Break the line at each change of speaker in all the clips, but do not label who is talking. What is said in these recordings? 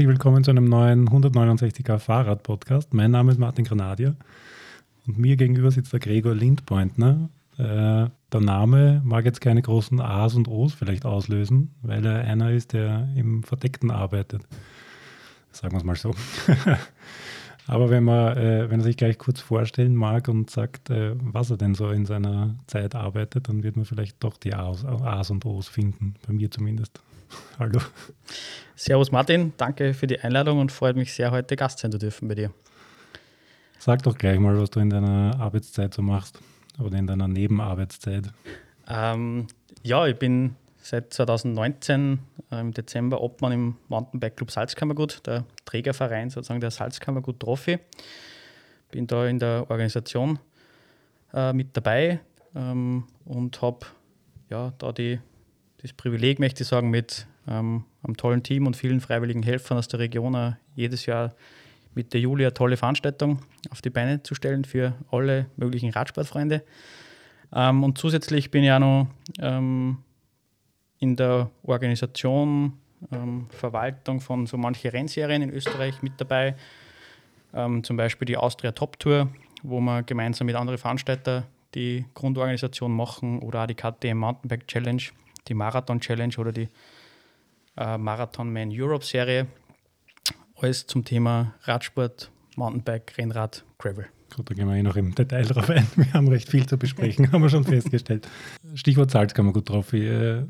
herzlich willkommen zu einem neuen 169er Fahrrad-Podcast. Mein Name ist Martin Granadier und mir gegenüber sitzt der Gregor Lindpointner. Äh, der Name mag jetzt keine großen A's und O's vielleicht auslösen, weil er einer ist, der im Verdeckten arbeitet. Sagen wir es mal so. Aber wenn man, äh, wenn er sich gleich kurz vorstellen mag und sagt, äh, was er denn so in seiner Zeit arbeitet, dann wird man vielleicht doch die A's, A's und O's finden, bei mir zumindest. Hallo.
Servus Martin, danke für die Einladung und freut mich sehr, heute Gast sein zu dürfen bei dir.
Sag doch gleich mal, was du in deiner Arbeitszeit so machst oder in deiner Nebenarbeitszeit.
Ähm, ja, ich bin seit 2019 äh, im Dezember Obmann im Mountainbike Club Salzkammergut, der Trägerverein sozusagen der Salzkammergut Trophy. Bin da in der Organisation äh, mit dabei ähm, und habe ja, da die das Privileg, möchte ich sagen, mit ähm, einem tollen Team und vielen freiwilligen Helfern aus der Region uh, jedes Jahr mit der Julia tolle Veranstaltung auf die Beine zu stellen für alle möglichen Radsportfreunde. Ähm, und zusätzlich bin ich auch noch ähm, in der Organisation, ähm, Verwaltung von so manchen Rennserien in Österreich mit dabei. Ähm, zum Beispiel die Austria Top Tour, wo wir gemeinsam mit anderen Veranstaltern die Grundorganisation machen oder auch die KTM Mountainbike Challenge die Marathon Challenge oder die äh, Marathon Man Europe Serie. Alles zum Thema Radsport, Mountainbike, Rennrad, Gravel.
Gut, da gehen wir eh noch im Detail drauf ein. Wir haben recht viel zu besprechen, haben wir schon festgestellt. Stichwort Salz kann man gut drauf. Äh,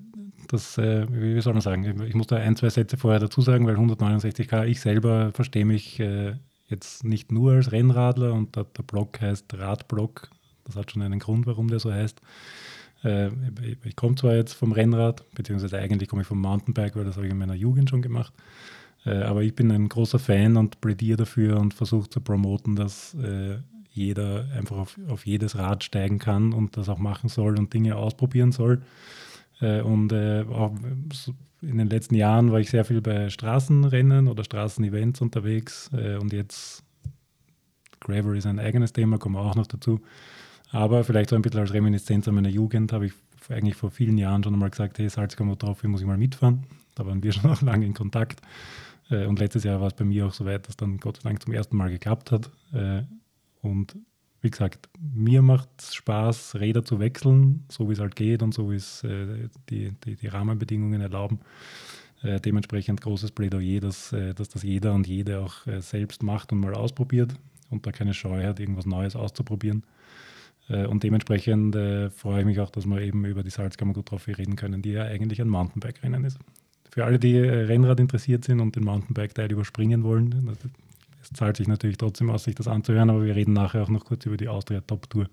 das, äh, wie soll man sagen? Ich muss da ein, zwei Sätze vorher dazu sagen, weil 169k, ich selber verstehe mich äh, jetzt nicht nur als Rennradler und der, der Blog heißt Radblog. Das hat schon einen Grund, warum der so heißt. Äh, ich komme zwar jetzt vom Rennrad, beziehungsweise eigentlich komme ich vom Mountainbike, weil das habe ich in meiner Jugend schon gemacht. Äh, aber ich bin ein großer Fan und plädiere dafür und versuche zu promoten, dass äh, jeder einfach auf, auf jedes Rad steigen kann und das auch machen soll und Dinge ausprobieren soll. Und auch in den letzten Jahren war ich sehr viel bei Straßenrennen oder Straßenevents unterwegs und jetzt Gravel ist ein eigenes Thema, kommen wir auch noch dazu. Aber vielleicht so ein bisschen als Reminiszenz an meine Jugend habe ich eigentlich vor vielen Jahren schon einmal gesagt, hey, Salzkammer hier muss ich mal mitfahren. Da waren wir schon auch lange in Kontakt. Äh, und letztes Jahr war es bei mir auch so weit, dass dann Gott sei Dank zum ersten Mal geklappt hat. Äh, und wie gesagt, mir macht es Spaß, Räder zu wechseln, so wie es halt geht und so wie es äh, die, die, die, Rahmenbedingungen erlauben. dementsprechend großes Plädoyer, dass, dass das jeder und jede auch selbst macht und mal ausprobiert und da keine Scheu hat, irgendwas Neues auszuprobieren. Äh, und dementsprechend äh, freue ich mich auch, dass wir eben über die Salzkammer gut Trophy reden können, die ja eigentlich ein Mountainbike-Rennen ist. Für alle, die äh, Rennrad interessiert sind und den Mountainbike-Teil überspringen wollen, es zahlt sich natürlich trotzdem aus, sich das anzuhören, aber wir reden nachher auch noch kurz über die Austria Top Tour,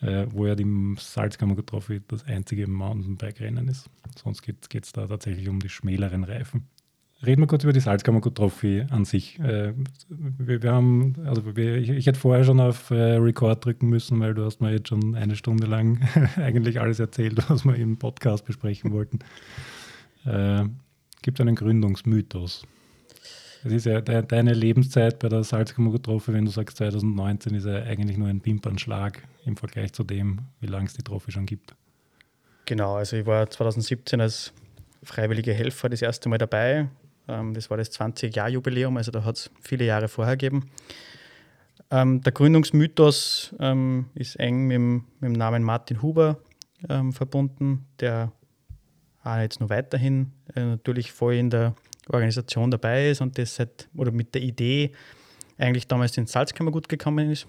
äh, wo ja die Salzkammer Trophy das einzige Mountainbike-Rennen ist. Sonst geht es da tatsächlich um die schmäleren Reifen. Reden wir kurz über die Salzkammer-Trophy an sich. Äh, wir, wir, haben, also wir, ich, ich, hätte vorher schon auf äh, Record drücken müssen, weil du hast mir jetzt schon eine Stunde lang eigentlich alles erzählt, was wir im Podcast besprechen wollten. Äh, gibt einen Gründungsmythos. Es ist ja de, deine Lebenszeit bei der Salzkammer-Trophy, wenn du sagst 2019, ist ja eigentlich nur ein Wimpernschlag im Vergleich zu dem, wie lange es die Trophy schon gibt.
Genau, also ich war 2017 als freiwilliger Helfer das erste Mal dabei ähm, das war das 20-Jahr-Jubiläum, also da hat es viele Jahre vorher gegeben. Ähm, der Gründungsmythos ähm, ist eng mit dem, mit dem, Namen Martin Huber ähm, verbunden, der auch jetzt noch weiterhin äh, natürlich voll in der Organisation dabei ist und das seit, oder mit der Idee eigentlich damals ins Salzkammergut gekommen ist.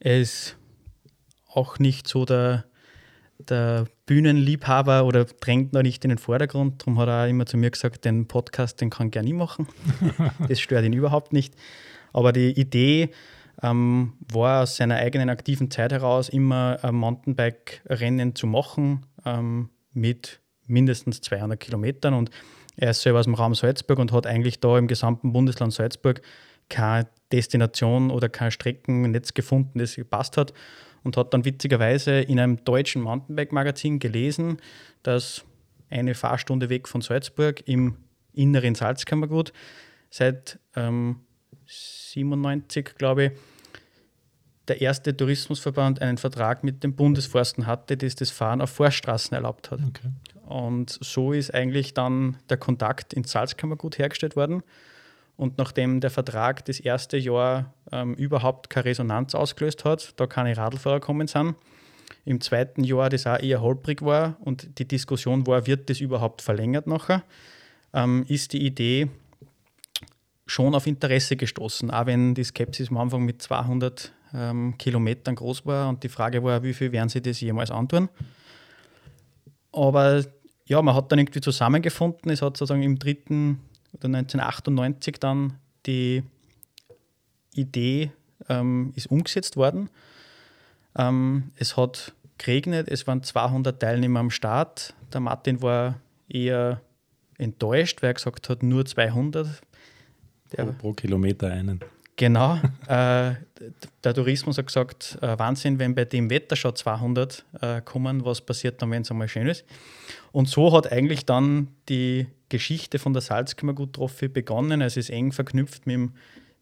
Er ist auch nicht so der der Bühnenliebhaber oder drängt noch nicht in den Vordergrund. Darum hat er auch immer zu mir gesagt, den Podcast, den kann gerne ich machen. das stört ihn überhaupt nicht. Aber die Idee ähm, war aus seiner eigenen aktiven Zeit heraus immer ein Mountainbike-Rennen zu machen ähm, mit mindestens 200 Kilometern. Und er ist selber aus dem Raum Salzburg und hat eigentlich da im gesamten Bundesland Salzburg keine Destination oder kein Streckennetz gefunden, das gepasst hat und hat dann witzigerweise in einem deutschen Mountainbike-Magazin gelesen, dass eine Fahrstunde weg von Salzburg im inneren Salzkammergut seit ähm, 97, glaube ich, der erste Tourismusverband einen Vertrag mit den Bundesforsten hatte, das das Fahren auf Forststraßen erlaubt hat. Okay. Und so ist eigentlich dann der Kontakt ins Salzkammergut hergestellt worden. Und nachdem der Vertrag das erste Jahr ähm, überhaupt keine Resonanz ausgelöst hat, da keine Radlfahrer kommen sind, im zweiten Jahr das auch eher holprig war und die Diskussion war, wird das überhaupt verlängert nachher, ähm, ist die Idee schon auf Interesse gestoßen, auch wenn die Skepsis am Anfang mit 200 ähm, Kilometern groß war und die Frage war, wie viel werden sie das jemals antun. Aber ja, man hat dann irgendwie zusammengefunden. Es hat sozusagen im dritten oder 1998 dann die Idee ähm, ist umgesetzt worden. Ähm, es hat geregnet, es waren 200 Teilnehmer am Start. Der Martin war eher enttäuscht, weil er gesagt hat, nur 200.
Der, pro, pro Kilometer einen.
Genau. äh, der Tourismus hat gesagt, äh, Wahnsinn, wenn bei dem Wetter schon 200 äh, kommen, was passiert dann, wenn es einmal schön ist. Und so hat eigentlich dann die Geschichte von der Salzkammergut-Trophy begonnen. Es ist eng verknüpft mit dem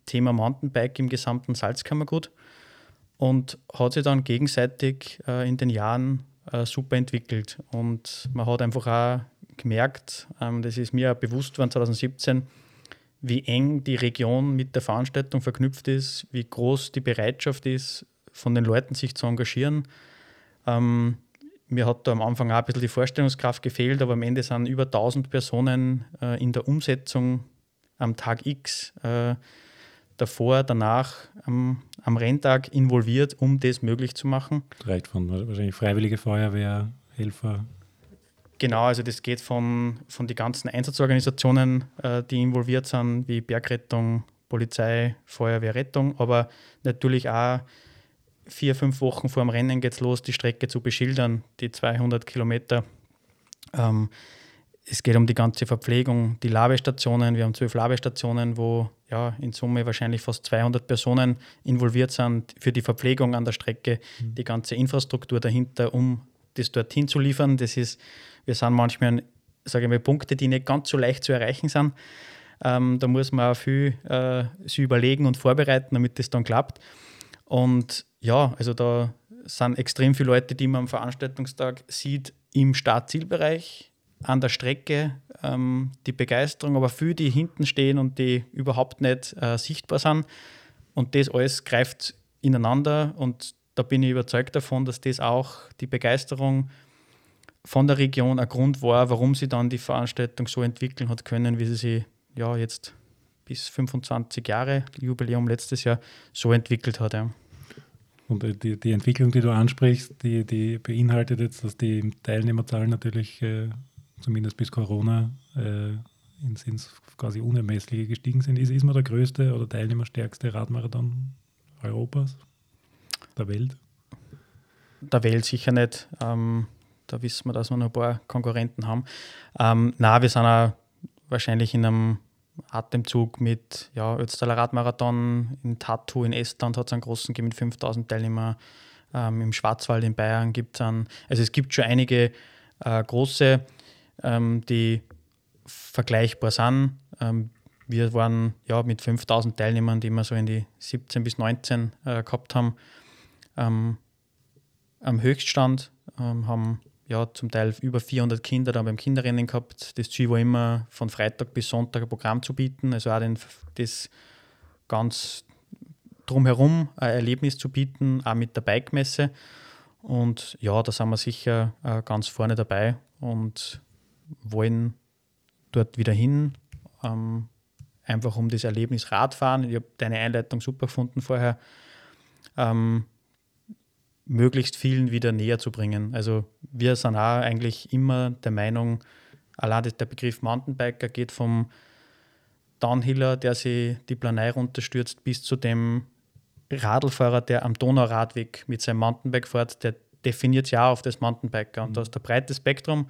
Thema Mountainbike im gesamten Salzkammergut und hat sich dann gegenseitig äh, in den Jahren äh, super entwickelt. Und man hat einfach auch gemerkt, ähm, das ist mir auch bewusst geworden 2017, wie eng die Region mit der Veranstaltung verknüpft ist, wie groß die Bereitschaft ist, von den Leuten sich zu engagieren. Ähm, mir hat da am Anfang auch ein bisschen die Vorstellungskraft gefehlt, aber am Ende sind über 1000 Personen äh, in der Umsetzung am Tag X, äh, davor, danach, am, am Renntag involviert, um das möglich zu machen.
Reicht von wahrscheinlich Freiwillige Feuerwehr, Helfer.
Genau, also das geht von, von den ganzen Einsatzorganisationen, äh, die involviert sind, wie Bergrettung, Polizei, Feuerwehr, Rettung, aber natürlich auch vier, fünf Wochen vor dem Rennen geht es los, die Strecke zu beschildern, die 200 Kilometer. Ähm, es geht um die ganze Verpflegung, die Labestationen. Wir haben zwölf Labestationen, wo ja, in Summe wahrscheinlich fast 200 Personen involviert sind für die Verpflegung an der Strecke, mhm. die ganze Infrastruktur dahinter, um das dorthin zu liefern. Das ist, wir sind manchmal, sage ich mal, Punkte, die nicht ganz so leicht zu erreichen sind. Ähm, da muss man auch viel äh, sich überlegen und vorbereiten, damit das dann klappt. Und ja, also da sind extrem viele Leute, die man am Veranstaltungstag sieht im Start-Zielbereich, an der Strecke, ähm, die Begeisterung, aber viele, die hinten stehen und die überhaupt nicht äh, sichtbar sind. Und das alles greift ineinander und da bin ich überzeugt davon, dass das auch die Begeisterung von der Region ein Grund war, warum sie dann die Veranstaltung so entwickeln hat können, wie sie sie ja jetzt bis 25 Jahre, Jubiläum letztes Jahr, so entwickelt hat. Ja.
Und die, die Entwicklung, die du ansprichst, die, die beinhaltet jetzt, dass die Teilnehmerzahlen natürlich äh, zumindest bis Corona äh, ins, ins, quasi unermessliche gestiegen sind. Ist, man der größte oder teilnehmerstärkste Radmarathon Europas, der Welt?
Der Welt sicher nicht. Ähm, da wissen wir, dass wir noch ein paar Konkurrenten haben. Ähm, na, wir sind auch wahrscheinlich in einem Atemzug mit ja, Ötztaler Radmarathon in Tattoo in Estland hat es einen großen gegeben mit 5000 Teilnehmern. Ähm, Im Schwarzwald in Bayern gibt es einen. Also es gibt schon einige äh, große, ähm, die vergleichbar sind. Ähm, wir waren ja mit 5000 Teilnehmern, die wir so in die 17 bis 19 äh, gehabt haben, ähm, am Höchststand, ähm, haben ja, zum Teil über 400 Kinder da beim Kinderrennen gehabt. Das Ziel war immer, von Freitag bis Sonntag ein Programm zu bieten, also auch den, das ganz drumherum ein Erlebnis zu bieten, auch mit der Bike-Messe. Und ja, da sind wir sicher äh, ganz vorne dabei und wollen dort wieder hin, ähm, einfach um das Erlebnis Radfahren. Ich habe deine Einleitung super gefunden vorher. Ähm, möglichst vielen wieder näher zu bringen. Also wir sind auch eigentlich immer der Meinung, allein der Begriff Mountainbiker geht vom Downhiller, der sich die Planei runterstürzt, bis zu dem Radlfahrer, der am Donauradweg mit seinem Mountainbike fährt, der definiert sich auch auf das Mountainbiker. Und mhm. da ist der breite Spektrum,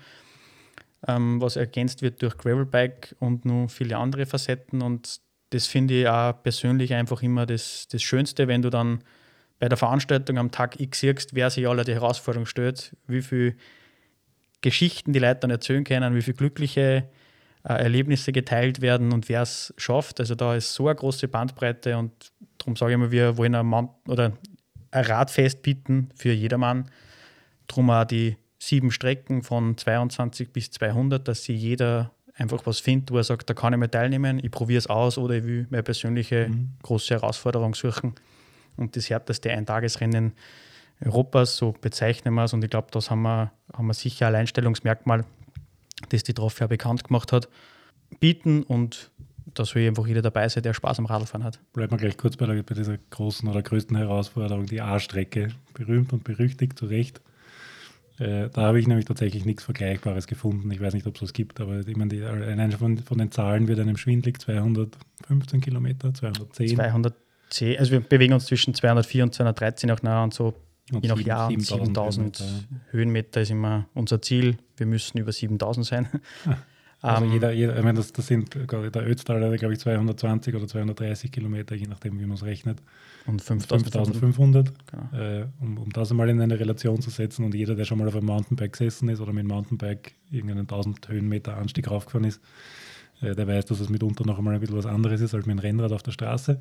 ähm, was ergänzt wird durch Gravelbike und nur viele andere Facetten. Und das finde ich auch persönlich einfach immer das, das Schönste, wenn du dann bei der Veranstaltung am Tag X siehst, wer sich alle die Herausforderung stellt, wie viele Geschichten die Leute dann erzählen können, wie viele glückliche äh, Erlebnisse geteilt werden und wer es schafft. Also da ist so eine große Bandbreite und darum sage ich mal, wir wollen eine, Mount oder ein Radfest bieten für jedermann. Drum auch die sieben Strecken von 22 bis 200, dass sich jeder einfach was findet, wo er sagt, da kann ich mal teilnehmen, ich probiere es aus oder ich will meine persönliche mhm. große Herausforderung suchen. Und das härteste Eintagesrennen Europas, so bezeichnen wir es. Und ich glaube, das haben wir, haben wir sicher ein Alleinstellungsmerkmal, das die Trophy bekannt gemacht hat, bieten und da soll einfach jeder dabei sein, der Spaß am Radfahren hat.
Bleiben wir gleich kurz bei, der, bei dieser großen oder größten Herausforderung, die A-Strecke. Berühmt und berüchtigt, zu Recht. Äh, da habe ich nämlich tatsächlich nichts Vergleichbares gefunden. Ich weiß nicht, ob es was gibt, aber ich meine, die, allein von, von den Zahlen wird einem schwindlig 215 Kilometer, 210.
210, also wir bewegen uns zwischen 204 und 213 auch nah und so und je nach Jahr 7000 Höhenmeter. Höhenmeter ist immer unser Ziel. Wir müssen über 7000 sein.
Also um, jeder, jeder, ich meine, das, das sind, der Ötztal glaube ich, 220 oder 230 Kilometer, je nachdem, wie man es rechnet.
Und 5500.
Genau. Äh, um, um das einmal in eine Relation zu setzen. Und jeder, der schon mal auf einem Mountainbike gesessen ist oder mit dem Mountainbike irgendeinen 1000 Höhenmeter Anstieg raufgefahren ist, äh, der weiß, dass es mitunter noch einmal ein bisschen was anderes ist als mit dem Rennrad auf der Straße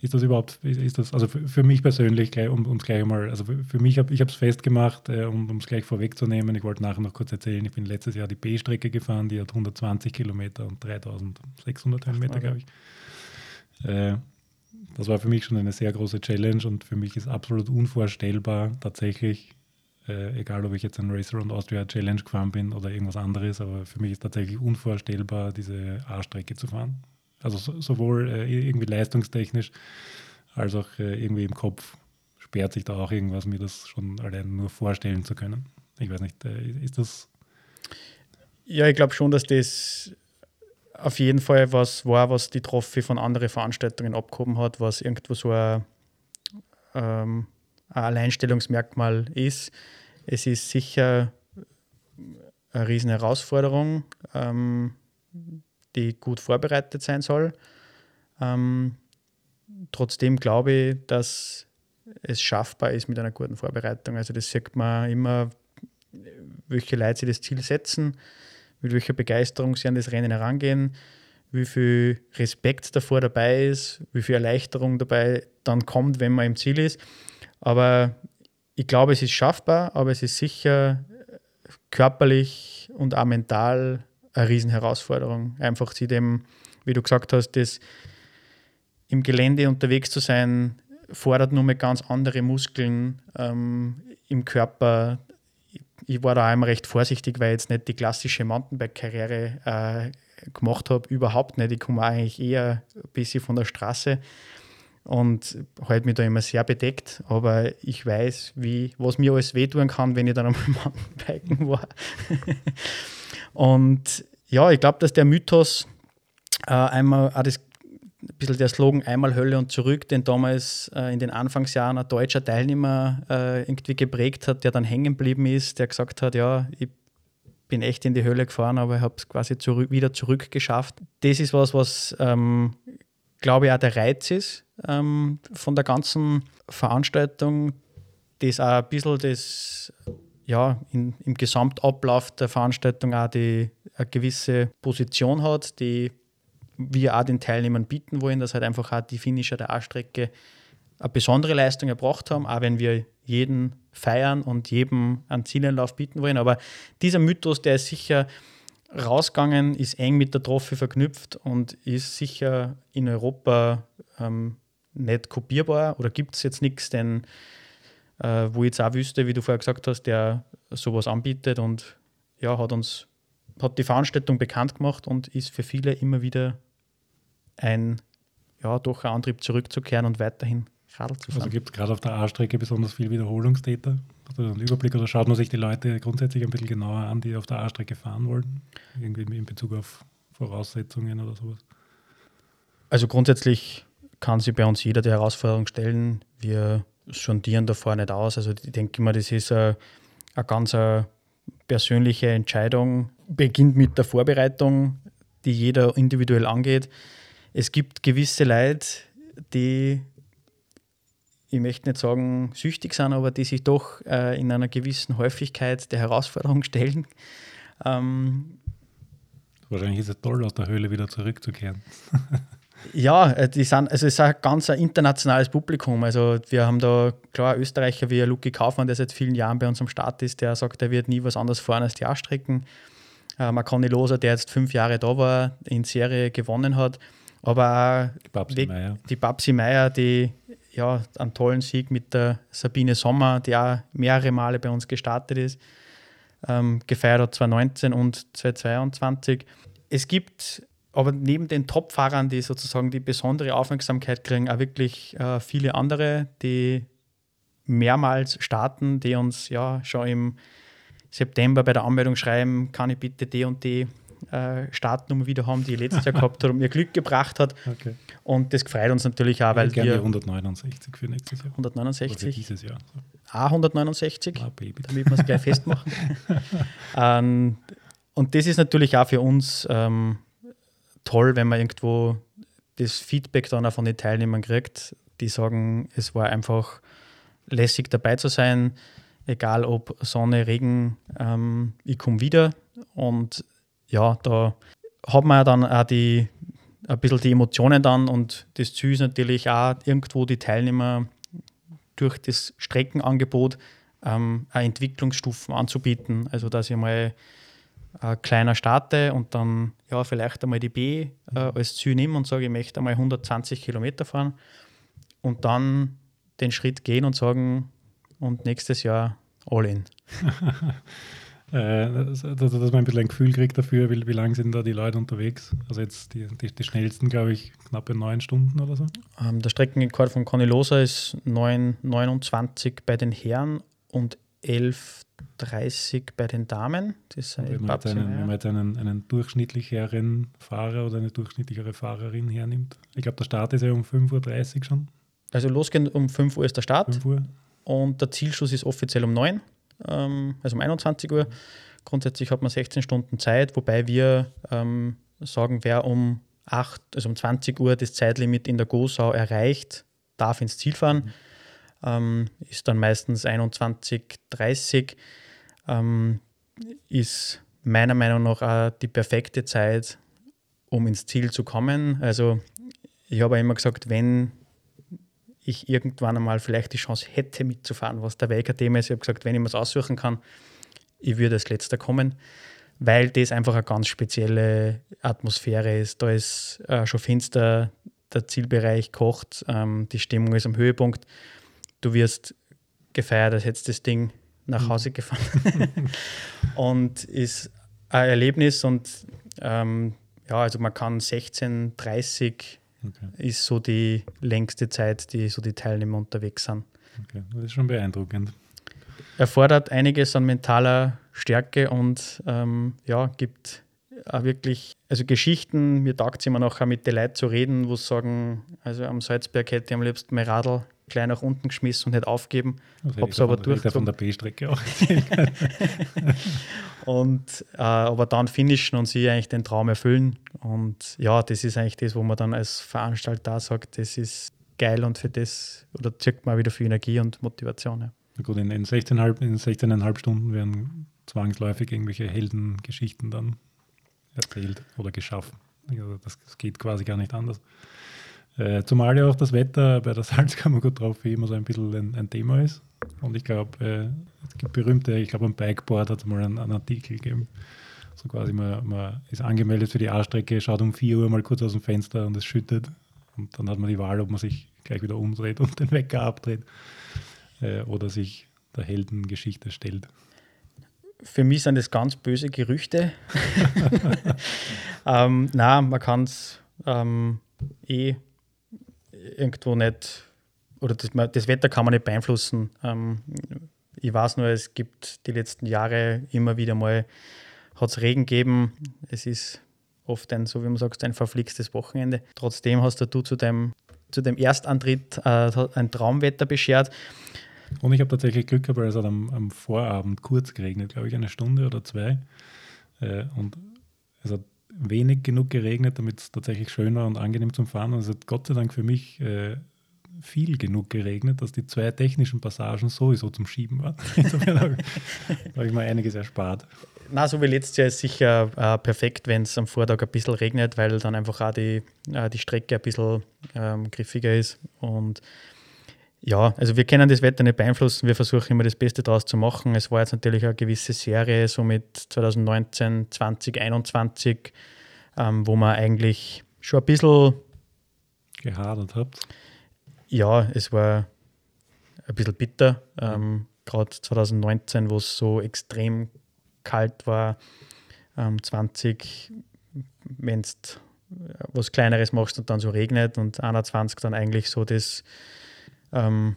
ist das überhaupt, ist das, also für, für mich persönlich, um es gleich mal, also für, für mich, hab, ich habe es festgemacht, äh, um es gleich vorwegzunehmen, ich wollte nachher noch kurz erzählen, ich bin letztes Jahr die B-Strecke gefahren, die hat 120 Kilometer und 3600 Höhenmeter, glaube ich. Äh, das war für mich schon eine sehr große Challenge und für mich ist absolut unvorstellbar, tatsächlich, äh, egal ob ich jetzt ein Racer und Austria Challenge gefahren bin oder irgendwas anderes, aber für mich ist tatsächlich unvorstellbar, diese A-Strecke zu fahren. Also so, sowohl äh, irgendwie leistungstechnisch als auch äh, irgendwie im Kopf sperrt sich da auch irgendwas, mir das schon allein nur vorstellen zu können. Ich weiß nicht, äh, ist das.
Ja, ich glaube schon, dass das auf jeden Fall was war, was die Trophy von anderen Veranstaltungen abgehoben hat, was irgendwo so ein, ähm, ein Alleinstellungsmerkmal ist. Es ist sicher eine riesen Herausforderung. Ähm, die gut vorbereitet sein soll. Ähm, trotzdem glaube ich, dass es schaffbar ist mit einer guten Vorbereitung. Also das sieht man immer, welche Leute sich das Ziel setzen, mit welcher Begeisterung sie an das Rennen herangehen, wie viel Respekt davor dabei ist, wie viel Erleichterung dabei dann kommt, wenn man im Ziel ist. Aber ich glaube, es ist schaffbar, aber es ist sicher körperlich und auch mental eine Riesenherausforderung. Einfach sie dem, wie du gesagt hast, das im Gelände unterwegs zu sein, fordert nur mit ganz andere Muskeln ähm, im Körper. Ich war da einmal recht vorsichtig, weil ich jetzt nicht die klassische Mountainbike-Karriere äh, gemacht habe, überhaupt nicht. Ich komme eigentlich eher ein bisschen von der Straße und halte mich da immer sehr bedeckt. Aber ich weiß, wie, was mir alles wehtun kann, wenn ich dann am Mountainbiken war. Und ja, ich glaube, dass der Mythos äh, einmal auch das ein bisschen der Slogan einmal Hölle und zurück, den damals äh, in den Anfangsjahren ein deutscher Teilnehmer äh, irgendwie geprägt hat, der dann hängen geblieben ist, der gesagt hat, ja, ich bin echt in die Hölle gefahren, aber ich habe es quasi zurück, wieder zurückgeschafft. Das ist was, was, ähm, glaube ich, auch der Reiz ist ähm, von der ganzen Veranstaltung, das auch ein bisschen das ja, in, im Gesamtablauf der Veranstaltung auch die, eine gewisse Position hat, die wir auch den Teilnehmern bieten wollen, dass halt einfach auch die Finisher der A-Strecke eine besondere Leistung erbracht haben, auch wenn wir jeden feiern und jedem einen Zielenlauf bieten wollen. Aber dieser Mythos, der ist sicher rausgegangen, ist eng mit der Trophy verknüpft und ist sicher in Europa ähm, nicht kopierbar oder gibt es jetzt nichts, denn äh, wo ich jetzt auch wüsste, wie du vorher gesagt hast, der sowas anbietet und ja, hat uns hat die Veranstaltung bekannt gemacht und ist für viele immer wieder ein ja, doch ein Antrieb zurückzukehren und weiterhin
Radl zu fahren. Also gibt es gerade auf der A-Strecke besonders viel Wiederholungstäter? Hast du einen Überblick oder schaut man sich die Leute grundsätzlich ein bisschen genauer an, die auf der A-Strecke fahren wollen? Irgendwie in Bezug auf Voraussetzungen oder sowas?
Also grundsätzlich kann sich bei uns jeder die Herausforderung stellen. Wir sondieren davor nicht aus. Also ich denke mal, das ist eine, eine ganz eine persönliche Entscheidung. Beginnt mit der Vorbereitung, die jeder individuell angeht. Es gibt gewisse Leute, die, ich möchte nicht sagen süchtig sind, aber die sich doch äh, in einer gewissen Häufigkeit der Herausforderung stellen. Ähm,
Wahrscheinlich ist es toll, aus der Höhle wieder zurückzukehren.
Ja, äh, die sind, also es ist ein ganz ein internationales Publikum. Also wir haben da klar Österreicher wie Luki Kaufmann, der seit vielen Jahren bei uns am Start ist, der sagt, er wird nie was anderes fahren als die A-Strecken. Äh, Marconi Loser, der jetzt fünf Jahre da war, in Serie gewonnen hat. Aber
die Babsi Meier,
die, Babsi Meier, die ja, einen tollen Sieg mit der Sabine Sommer, die auch mehrere Male bei uns gestartet ist, ähm, gefeiert hat 2019 und 2022. Es gibt aber neben den Top-Fahrern, die sozusagen die besondere Aufmerksamkeit kriegen, auch wirklich äh, viele andere, die mehrmals starten, die uns ja schon im September bei der Anmeldung schreiben, kann ich bitte die und die äh, Startnummer wieder haben, die ich letztes Jahr gehabt habe und mir Glück gebracht hat. Okay. Und das freut uns natürlich auch, weil
wir 169 für nächstes Jahr.
169. Oder
dieses Jahr.
So. A169,
ah, Baby.
damit wir es gleich festmachen. ähm, und das ist natürlich auch für uns ähm, toll, wenn man irgendwo das Feedback dann auch von den Teilnehmern kriegt, die sagen, es war einfach lässig dabei zu sein, egal ob Sonne, Regen, ähm, ich komme wieder. Und ja, da hat man ja dann auch die, ein bisschen die Emotionen dann und das Ziel ist natürlich auch irgendwo die Teilnehmer durch das Streckenangebot ähm, Entwicklungsstufen anzubieten. Also dass ich mal äh, kleiner starte und dann ja vielleicht einmal die B äh, als Ziel nehme und sage, ich möchte einmal 120 Kilometer fahren und dann den Schritt gehen und sagen, und nächstes Jahr all in.
äh, dass, dass man ein bisschen ein Gefühl kriegt dafür, wie, wie lange sind da die Leute unterwegs. Also jetzt die, die, die schnellsten, glaube ich, knappe neun Stunden oder so.
Ähm, der Streckenrekord von Conny Loser ist 9,29 bei den Herren und 11,30 bei den Damen.
Das wenn, man jetzt einen, wenn man jetzt einen, einen durchschnittlicheren Fahrer oder eine durchschnittlichere Fahrerin hernimmt. Ich glaube, der Start ist ja um 5.30 Uhr schon.
Also losgehend um 5 Uhr ist der Start.
5 Uhr.
Und der Zielschuss ist offiziell um 9 ähm, also um 21 Uhr. Grundsätzlich hat man 16 Stunden Zeit, wobei wir ähm, sagen, wer um 8, also um 20 Uhr das Zeitlimit in der Gosau erreicht, darf ins Ziel fahren. Mhm. Ähm, ist dann meistens 21.30 ähm, ist meiner Meinung nach auch die perfekte Zeit, um ins Ziel zu kommen. Also ich habe immer gesagt, wenn ich irgendwann einmal vielleicht die Chance hätte mitzufahren, was der WK-Thema ist. Ich habe gesagt, wenn ich mir es aussuchen kann, ich würde als letzter kommen, weil das einfach eine ganz spezielle Atmosphäre ist. Da ist äh, schon finster, der Zielbereich kocht, ähm, die Stimmung ist am Höhepunkt. Du wirst gefeiert, als hättest das Ding nach mhm. Hause gefahren. und ist ein Erlebnis und ähm, ja, also man kann 16, 30 Okay. Ist so die längste Zeit, die so die Teilnehmer unterwegs sind.
Okay. Das ist schon beeindruckend.
Erfordert einiges an mentaler Stärke und ähm, ja, gibt auch wirklich, also Geschichten, mir taugt es immer noch, auch mit den Leuten zu reden, wo sie sagen, also am Salzberg hätte ich am liebsten mein Radl gleich nach unten geschmissen und nicht aufgeben.
Habe es aber durch. von der B-Strecke auch
und äh, aber dann finishen und sie eigentlich den Traum erfüllen. Und ja, das ist eigentlich das, wo man dann als Veranstalter sagt, das ist geil und für das, oder zirkt man wieder viel Energie und Motivation. Ja.
Na gut, in, in 16,5 in 16 Stunden werden zwangsläufig irgendwelche Heldengeschichten dann erzählt oder geschaffen. Also das, das geht quasi gar nicht anders. Äh, zumal ja auch das Wetter bei der Salzkammer gut drauf wie immer so ein bisschen ein, ein Thema ist. Und ich glaube, äh, es gibt berühmte, ich glaube, am Bikeboard hat es mal einen, einen, Artikel gegeben. So quasi, man, man ist angemeldet für die A-Strecke, schaut um 4 Uhr mal kurz aus dem Fenster und es schüttet. Und dann hat man die Wahl, ob man sich gleich wieder umdreht und den Wecker abdreht äh, oder sich der Heldengeschichte stellt.
Für mich sind das ganz böse Gerüchte. ähm, na, man kann es ähm, eh irgendwo nicht, oder das, das, Wetter kann man nicht beeinflussen. Ähm, ich weiß nur, es gibt die letzten Jahre immer wieder mal, hat es Regen gegeben. Es ist oft ein, so wie man sagt, ein verflixtes Wochenende. Trotzdem hast du zu dem, zu dem Erstantritt äh, ein Traumwetter beschert.
Und ich habe tatsächlich Glück gehabt, weil es hat am, am Vorabend kurz geregnet, glaube ich, eine Stunde oder zwei. Äh, und es hat wenig genug geregnet, damit es tatsächlich schön war und angenehm zum Fahren. Und es hat Gott sei Dank für mich äh, viel genug geregnet, dass die zwei technischen Passagen sowieso zum Schieben waren. Insofern habe ich mir einiges erspart.
na, so wie letztes Jahr ist sicher äh, perfekt, wenn es am Vortag ein bisschen regnet, weil dann einfach auch die, äh, die Strecke ein bisschen ähm, griffiger ist. Und ja, also wir können das Wetter nicht beeinflussen, wir versuchen immer das Beste daraus zu machen. Es war jetzt natürlich eine gewisse Serie, so mit 2019, 2021, ähm, wo man eigentlich schon ein bisschen
gehadert habt.
Ja, es war ein bisschen bitter. Ähm, Gerade 2019, wo es so extrem kalt war, ähm, 20, wenn du was Kleineres machst und dann so regnet und 21 dann eigentlich so das ähm,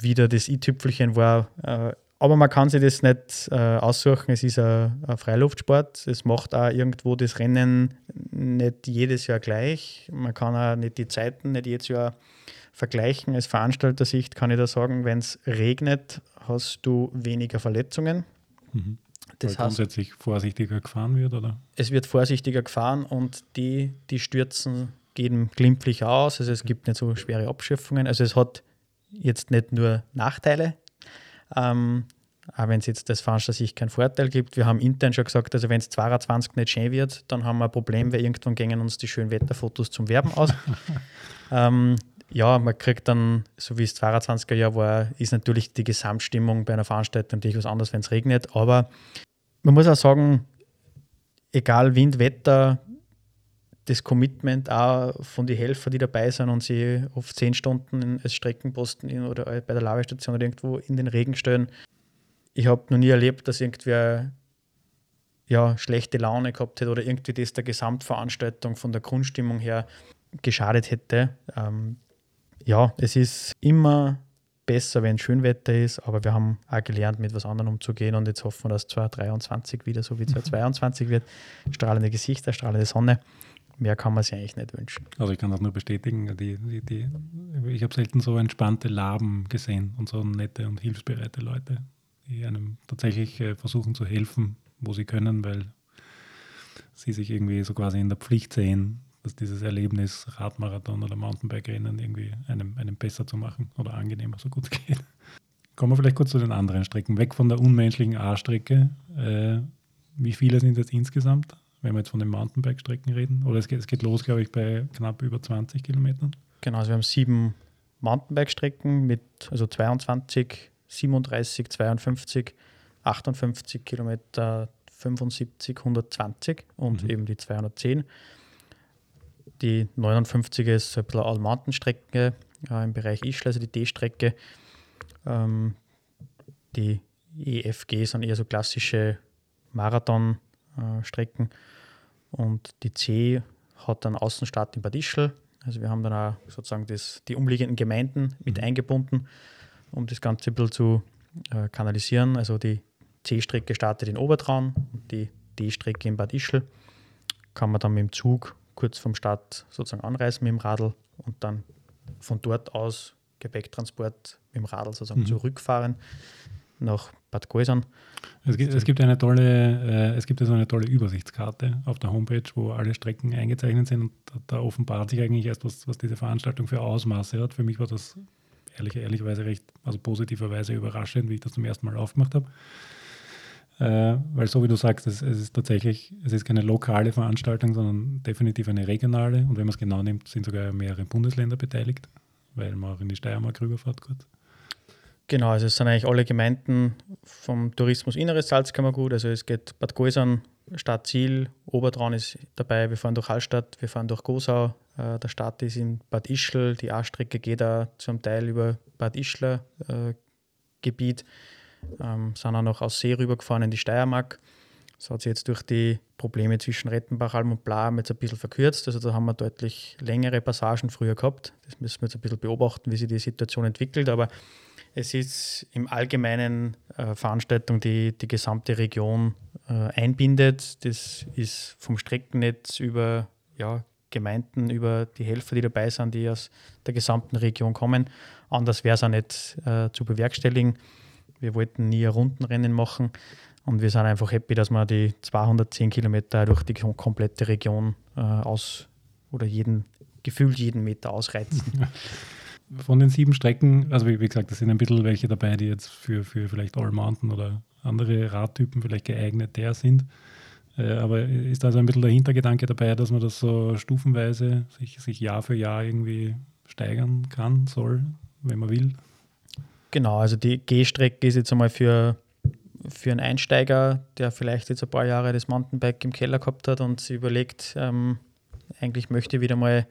wieder das i-Tüpfelchen war. Äh, aber man kann sich das nicht äh, aussuchen. Es ist ein, ein, Freiluftsport. Es macht auch irgendwo das Rennen nicht jedes Jahr gleich. Man kann auch nicht die Zeiten nicht jedes Jahr vergleichen. Als Veranstaltersicht kann ich da sagen, wenn es regnet, hast du weniger Verletzungen.
Mhm. Das Weil heißt, grundsätzlich vorsichtiger gefahren wird, oder?
Es wird vorsichtiger gefahren und die, die stürzen, gehen glimpflich aus. Also es gibt nicht so schwere Abschöpfungen. Also es hat jetzt nicht nur Nachteile, ähm, auch wenn es jetzt das Veranstalter sich keinen Vorteil gibt. Wir haben intern schon gesagt, also wenn es 22 nicht schön wird, dann haben wir ein Problem, weil irgendwann gehen uns die schönen Wetterfotos zum Werben aus. ähm, ja, man kriegt dann, so wie es 22er Jahr war, ist natürlich die Gesamtstimmung bei einer Veranstaltung natürlich was anderes, wenn es regnet. Aber man muss auch sagen, egal Wind, Wetter, das Commitment auch von den Helfern, die dabei sind und sie oft zehn Stunden als Streckenposten in, oder bei der Lavestation oder irgendwo in den Regen stellen. Ich habe noch nie erlebt, dass irgendwer ja, schlechte Laune gehabt hätte oder irgendwie das der Gesamtveranstaltung von der Grundstimmung her geschadet hätte. Ähm, ja, es ist immer besser, wenn Schönwetter ist, aber wir haben auch gelernt, mit was anderem umzugehen und jetzt hoffen wir, dass 2023 wieder so wie 2022 wird. Strahlende Gesichter, strahlende Sonne mehr kann man sich eigentlich nicht wünschen.
Also ich kann das nur bestätigen. Die, die, die, ich habe selten so entspannte Laben gesehen und so nette und hilfsbereite Leute, die einem tatsächlich äh, versuchen zu helfen, wo sie können, weil sie sich irgendwie so quasi in der Pflicht sehen, dass dieses Erlebnis Radmarathon oder Mountainbike-Rennen irgendwie einem, einem besser zu machen oder angenehmer, so gut geht. Kommen wir vielleicht kurz zu den anderen Strecken. Weg von der unmenschlichen A-Strecke. Äh, wie viele sind jetzt insgesamt? Wenn wir jetzt von den Mountainbike-Strecken reden. Oder es geht, es geht los, glaube ich, bei knapp über 20 Kilometern.
Genau, also wir haben sieben Mountainbike-Strecken mit also 22, 37, 52, 58 Kilometer, 75, 120 und mhm. eben die 210. Die 59 ist ein bisschen All-Mountain-Strecke äh, im Bereich Ischl, also die D-Strecke. Ähm, die EFG sind eher so klassische Marathon-Strecken. Äh, und die C hat dann Außenstadt in Bad Ischl. Also wir haben dann auch sozusagen das, die umliegenden Gemeinden mit mhm. eingebunden, um das Ganze ein bisschen zu äh, kanalisieren. Also die C-Strecke startet in Obertraun und die D-Strecke in Bad Ischl. Kann man dann mit dem Zug kurz vom Start sozusagen anreisen mit dem Radl und dann von dort aus Gepäcktransport mit dem Radl sozusagen mhm. zurückfahren nach Bad Gäusern.
Es gibt, es gibt eine tolle, äh, es gibt also eine tolle Übersichtskarte auf der Homepage, wo alle Strecken eingezeichnet sind und da, da offenbart sich eigentlich erst, was, was diese Veranstaltung für Ausmaße hat. Für mich war das ehrlich, ehrlicherweise recht, also positiverweise überraschend, wie ich das zum ersten Mal aufgemacht habe. Äh, weil so wie du sagst, es, es, ist tatsächlich, es ist keine lokale Veranstaltung, sondern definitiv eine regionale. Und wenn man es genau nimmt, sind sogar mehrere Bundesländer beteiligt, weil man auch in die Steiermark rüberfährt kurz.
Genau, also es sind eigentlich alle Gemeinden vom Tourismus Inneres Salzkammergut. Also es geht Bad Gäusern, Stadtziel, Obertraun ist dabei, wir fahren durch Hallstatt, wir fahren durch Gosau. Äh, der Start ist in Bad Ischl, die A-Strecke geht da zum Teil über Bad Ischler äh, Gebiet. Ähm, sind auch noch aus See rübergefahren in die Steiermark. Das hat sich jetzt durch die Probleme zwischen Rettenbach, Alm und Blam jetzt ein bisschen verkürzt. Also da haben wir deutlich längere Passagen früher gehabt. Das müssen wir jetzt ein bisschen beobachten, wie sich die Situation entwickelt. Aber es ist im Allgemeinen eine Veranstaltung, die die gesamte Region äh, einbindet. Das ist vom Streckennetz über ja, Gemeinden, über die Helfer, die dabei sind, die aus der gesamten Region kommen. Anders wäre es auch nicht äh, zu bewerkstelligen. Wir wollten nie ein Rundenrennen machen und wir sind einfach happy, dass wir die 210 Kilometer durch die komplette Region äh, aus oder jeden, gefühlt jeden Meter ausreizen.
von den sieben Strecken, also wie, wie gesagt, es sind ein bisschen welche dabei, die jetzt für, für vielleicht All Mountain oder andere Radtypen vielleicht geeigneter sind. Äh, aber ist da so ein bisschen der Hintergedanke dabei, dass man das so stufenweise sich, sich Jahr für Jahr irgendwie steigern kann, soll, wenn man will?
Genau, also die Gehstrecke ist jetzt einmal für, für einen Einsteiger, der vielleicht jetzt ein paar Jahre das Mountainbike im Keller gehabt hat und sich überlegt, ähm, eigentlich möchte ich wieder mal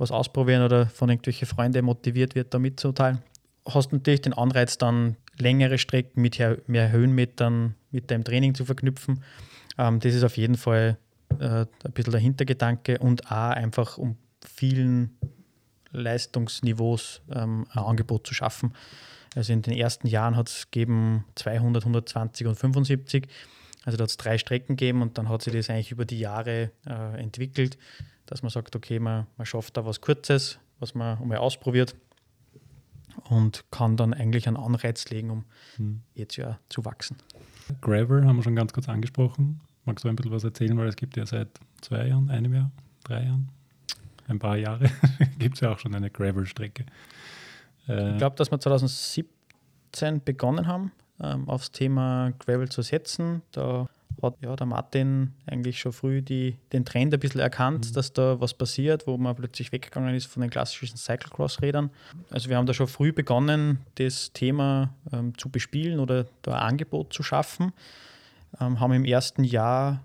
was ausprobieren oder von irgendwelchen Freunden motiviert wird, da mitzuteilen. Hast natürlich den Anreiz, dann längere Strecken mit mehr Höhenmetern mit deinem Training zu verknüpfen. Ähm, das ist auf jeden Fall äh, ein bisschen der Hintergedanke und auch einfach um vielen Leistungsniveaus ähm, ein Angebot zu schaffen. Also in den ersten Jahren hat es gegeben 200, 120 und 75. Also da hat es drei Strecken gegeben und dann hat sich das eigentlich über die Jahre äh, entwickelt, dass man sagt, okay, man, man schafft da was Kurzes, was man einmal ausprobiert und kann dann eigentlich einen Anreiz legen, um hm. jetzt ja zu wachsen.
Gravel haben wir schon ganz kurz angesprochen. Magst du ein bisschen was erzählen, weil es gibt ja seit zwei Jahren, einem Jahr, drei Jahren, ein paar Jahre, gibt es ja auch schon eine Gravel-Strecke.
Äh, ich glaube, dass wir 2017 begonnen haben, ähm, aufs Thema Gravel zu setzen. Da hat ja, der Martin eigentlich schon früh die, den Trend ein bisschen erkannt, mhm. dass da was passiert, wo man plötzlich weggegangen ist von den klassischen Cyclocross-Rädern. Also wir haben da schon früh begonnen, das Thema ähm, zu bespielen oder da ein Angebot zu schaffen. Ähm, haben im ersten Jahr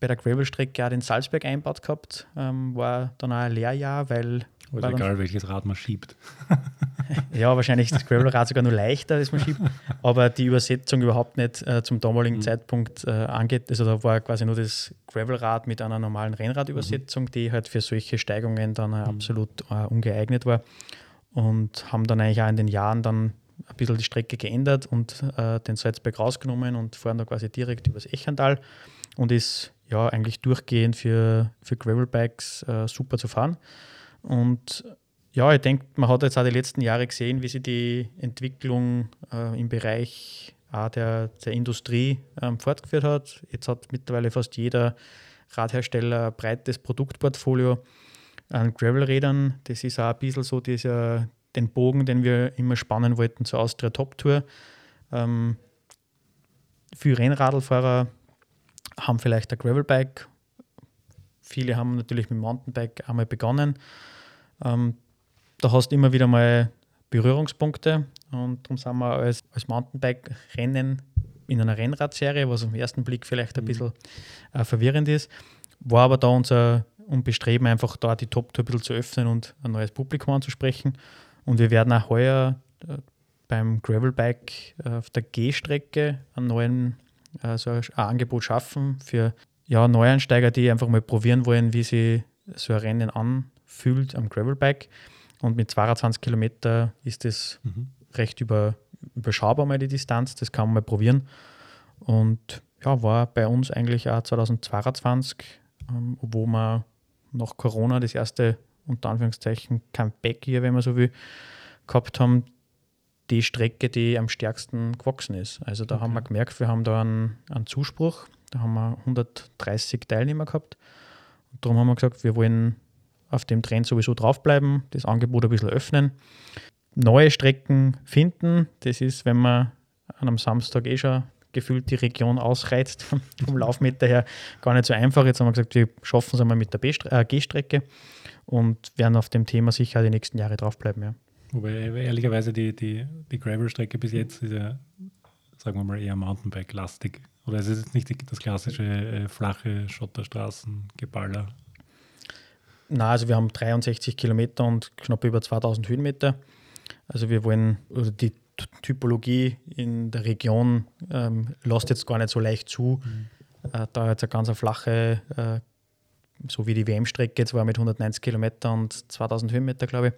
bei der Gravel-Strecke auch den Salzberg einbaut gehabt. Ähm, war dann auch ein Lehrjahr, weil.
Also egal, welches Rad man schiebt.
ja, wahrscheinlich ist das Gravelrad sogar nur leichter, als man schiebt. Aber die Übersetzung überhaupt nicht äh, zum damaligen mhm. Zeitpunkt äh, angeht. Also da war quasi nur das Gravelrad mit einer normalen Rennradübersetzung, mhm. die halt für solche Steigungen dann äh, mhm. absolut äh, ungeeignet war. Und haben dann eigentlich auch in den Jahren dann ein bisschen die Strecke geändert und äh, den Salzberg rausgenommen und fahren da quasi direkt übers Echental und ist ja eigentlich durchgehend für, für Gravelbikes äh, super zu fahren. Und ja, ich denke, man hat jetzt auch die letzten Jahre gesehen, wie sich die Entwicklung äh, im Bereich auch der, der Industrie ähm, fortgeführt hat. Jetzt hat mittlerweile fast jeder Radhersteller ein breites Produktportfolio an Gravelrädern. Das ist auch ein bisschen so dieser, den Bogen, den wir immer spannen wollten zur Austria Top Tour. Ähm, für Rennradlfahrer haben vielleicht ein Gravelbike. Viele haben natürlich mit Mountainbike einmal begonnen. Ähm, da hast du immer wieder mal Berührungspunkte und darum sind wir als, als Mountainbike-Rennen in einer Rennradserie, was auf den ersten Blick vielleicht ein mhm. bisschen äh, verwirrend ist. War aber da unser Bestreben, einfach da die Top-Tour ein bisschen zu öffnen und ein neues Publikum anzusprechen. Und wir werden auch heuer äh, beim Gravelbike äh, auf der G-Strecke einen neuen also ein Angebot schaffen für ja, Neueinsteiger, die einfach mal probieren wollen, wie sie so ein Rennen anfühlt am Gravelbike. Und mit 22 Kilometer ist das mhm. recht über, überschaubar mal die Distanz, das kann man mal probieren. Und ja, war bei uns eigentlich auch 2022, ähm, wo wir nach Corona das erste, unter Anführungszeichen, Comeback hier, wenn man so will, gehabt haben, die Strecke, die am stärksten gewachsen ist. Also da okay. haben wir gemerkt, wir haben da einen, einen Zuspruch. Da haben wir 130 Teilnehmer gehabt. Und darum haben wir gesagt, wir wollen auf dem Trend sowieso draufbleiben, das Angebot ein bisschen öffnen, neue Strecken finden. Das ist, wenn man an einem Samstag eh schon gefühlt die Region ausreizt, vom Laufmeter her, gar nicht so einfach. Jetzt haben wir gesagt, wir schaffen es einmal mit der äh, G-Strecke und werden auf dem Thema sicher die nächsten Jahre draufbleiben. Ja.
Wobei ehrlicherweise die, die, die Gravel-Strecke bis jetzt ist ja, sagen wir mal, eher Mountainbike-lastig. Oder es ist jetzt nicht die, das klassische äh, flache Schotterstraßengeballer.
Na, also wir haben 63 Kilometer und knapp über 2000 Höhenmeter. Also wir wollen, oder die Typologie in der Region ähm, lässt jetzt gar nicht so leicht zu. Mhm. Äh, da jetzt eine ganz flache, äh, so wie die WM-Strecke jetzt war mit 190 Kilometer und 2000 Höhenmeter, glaube ich.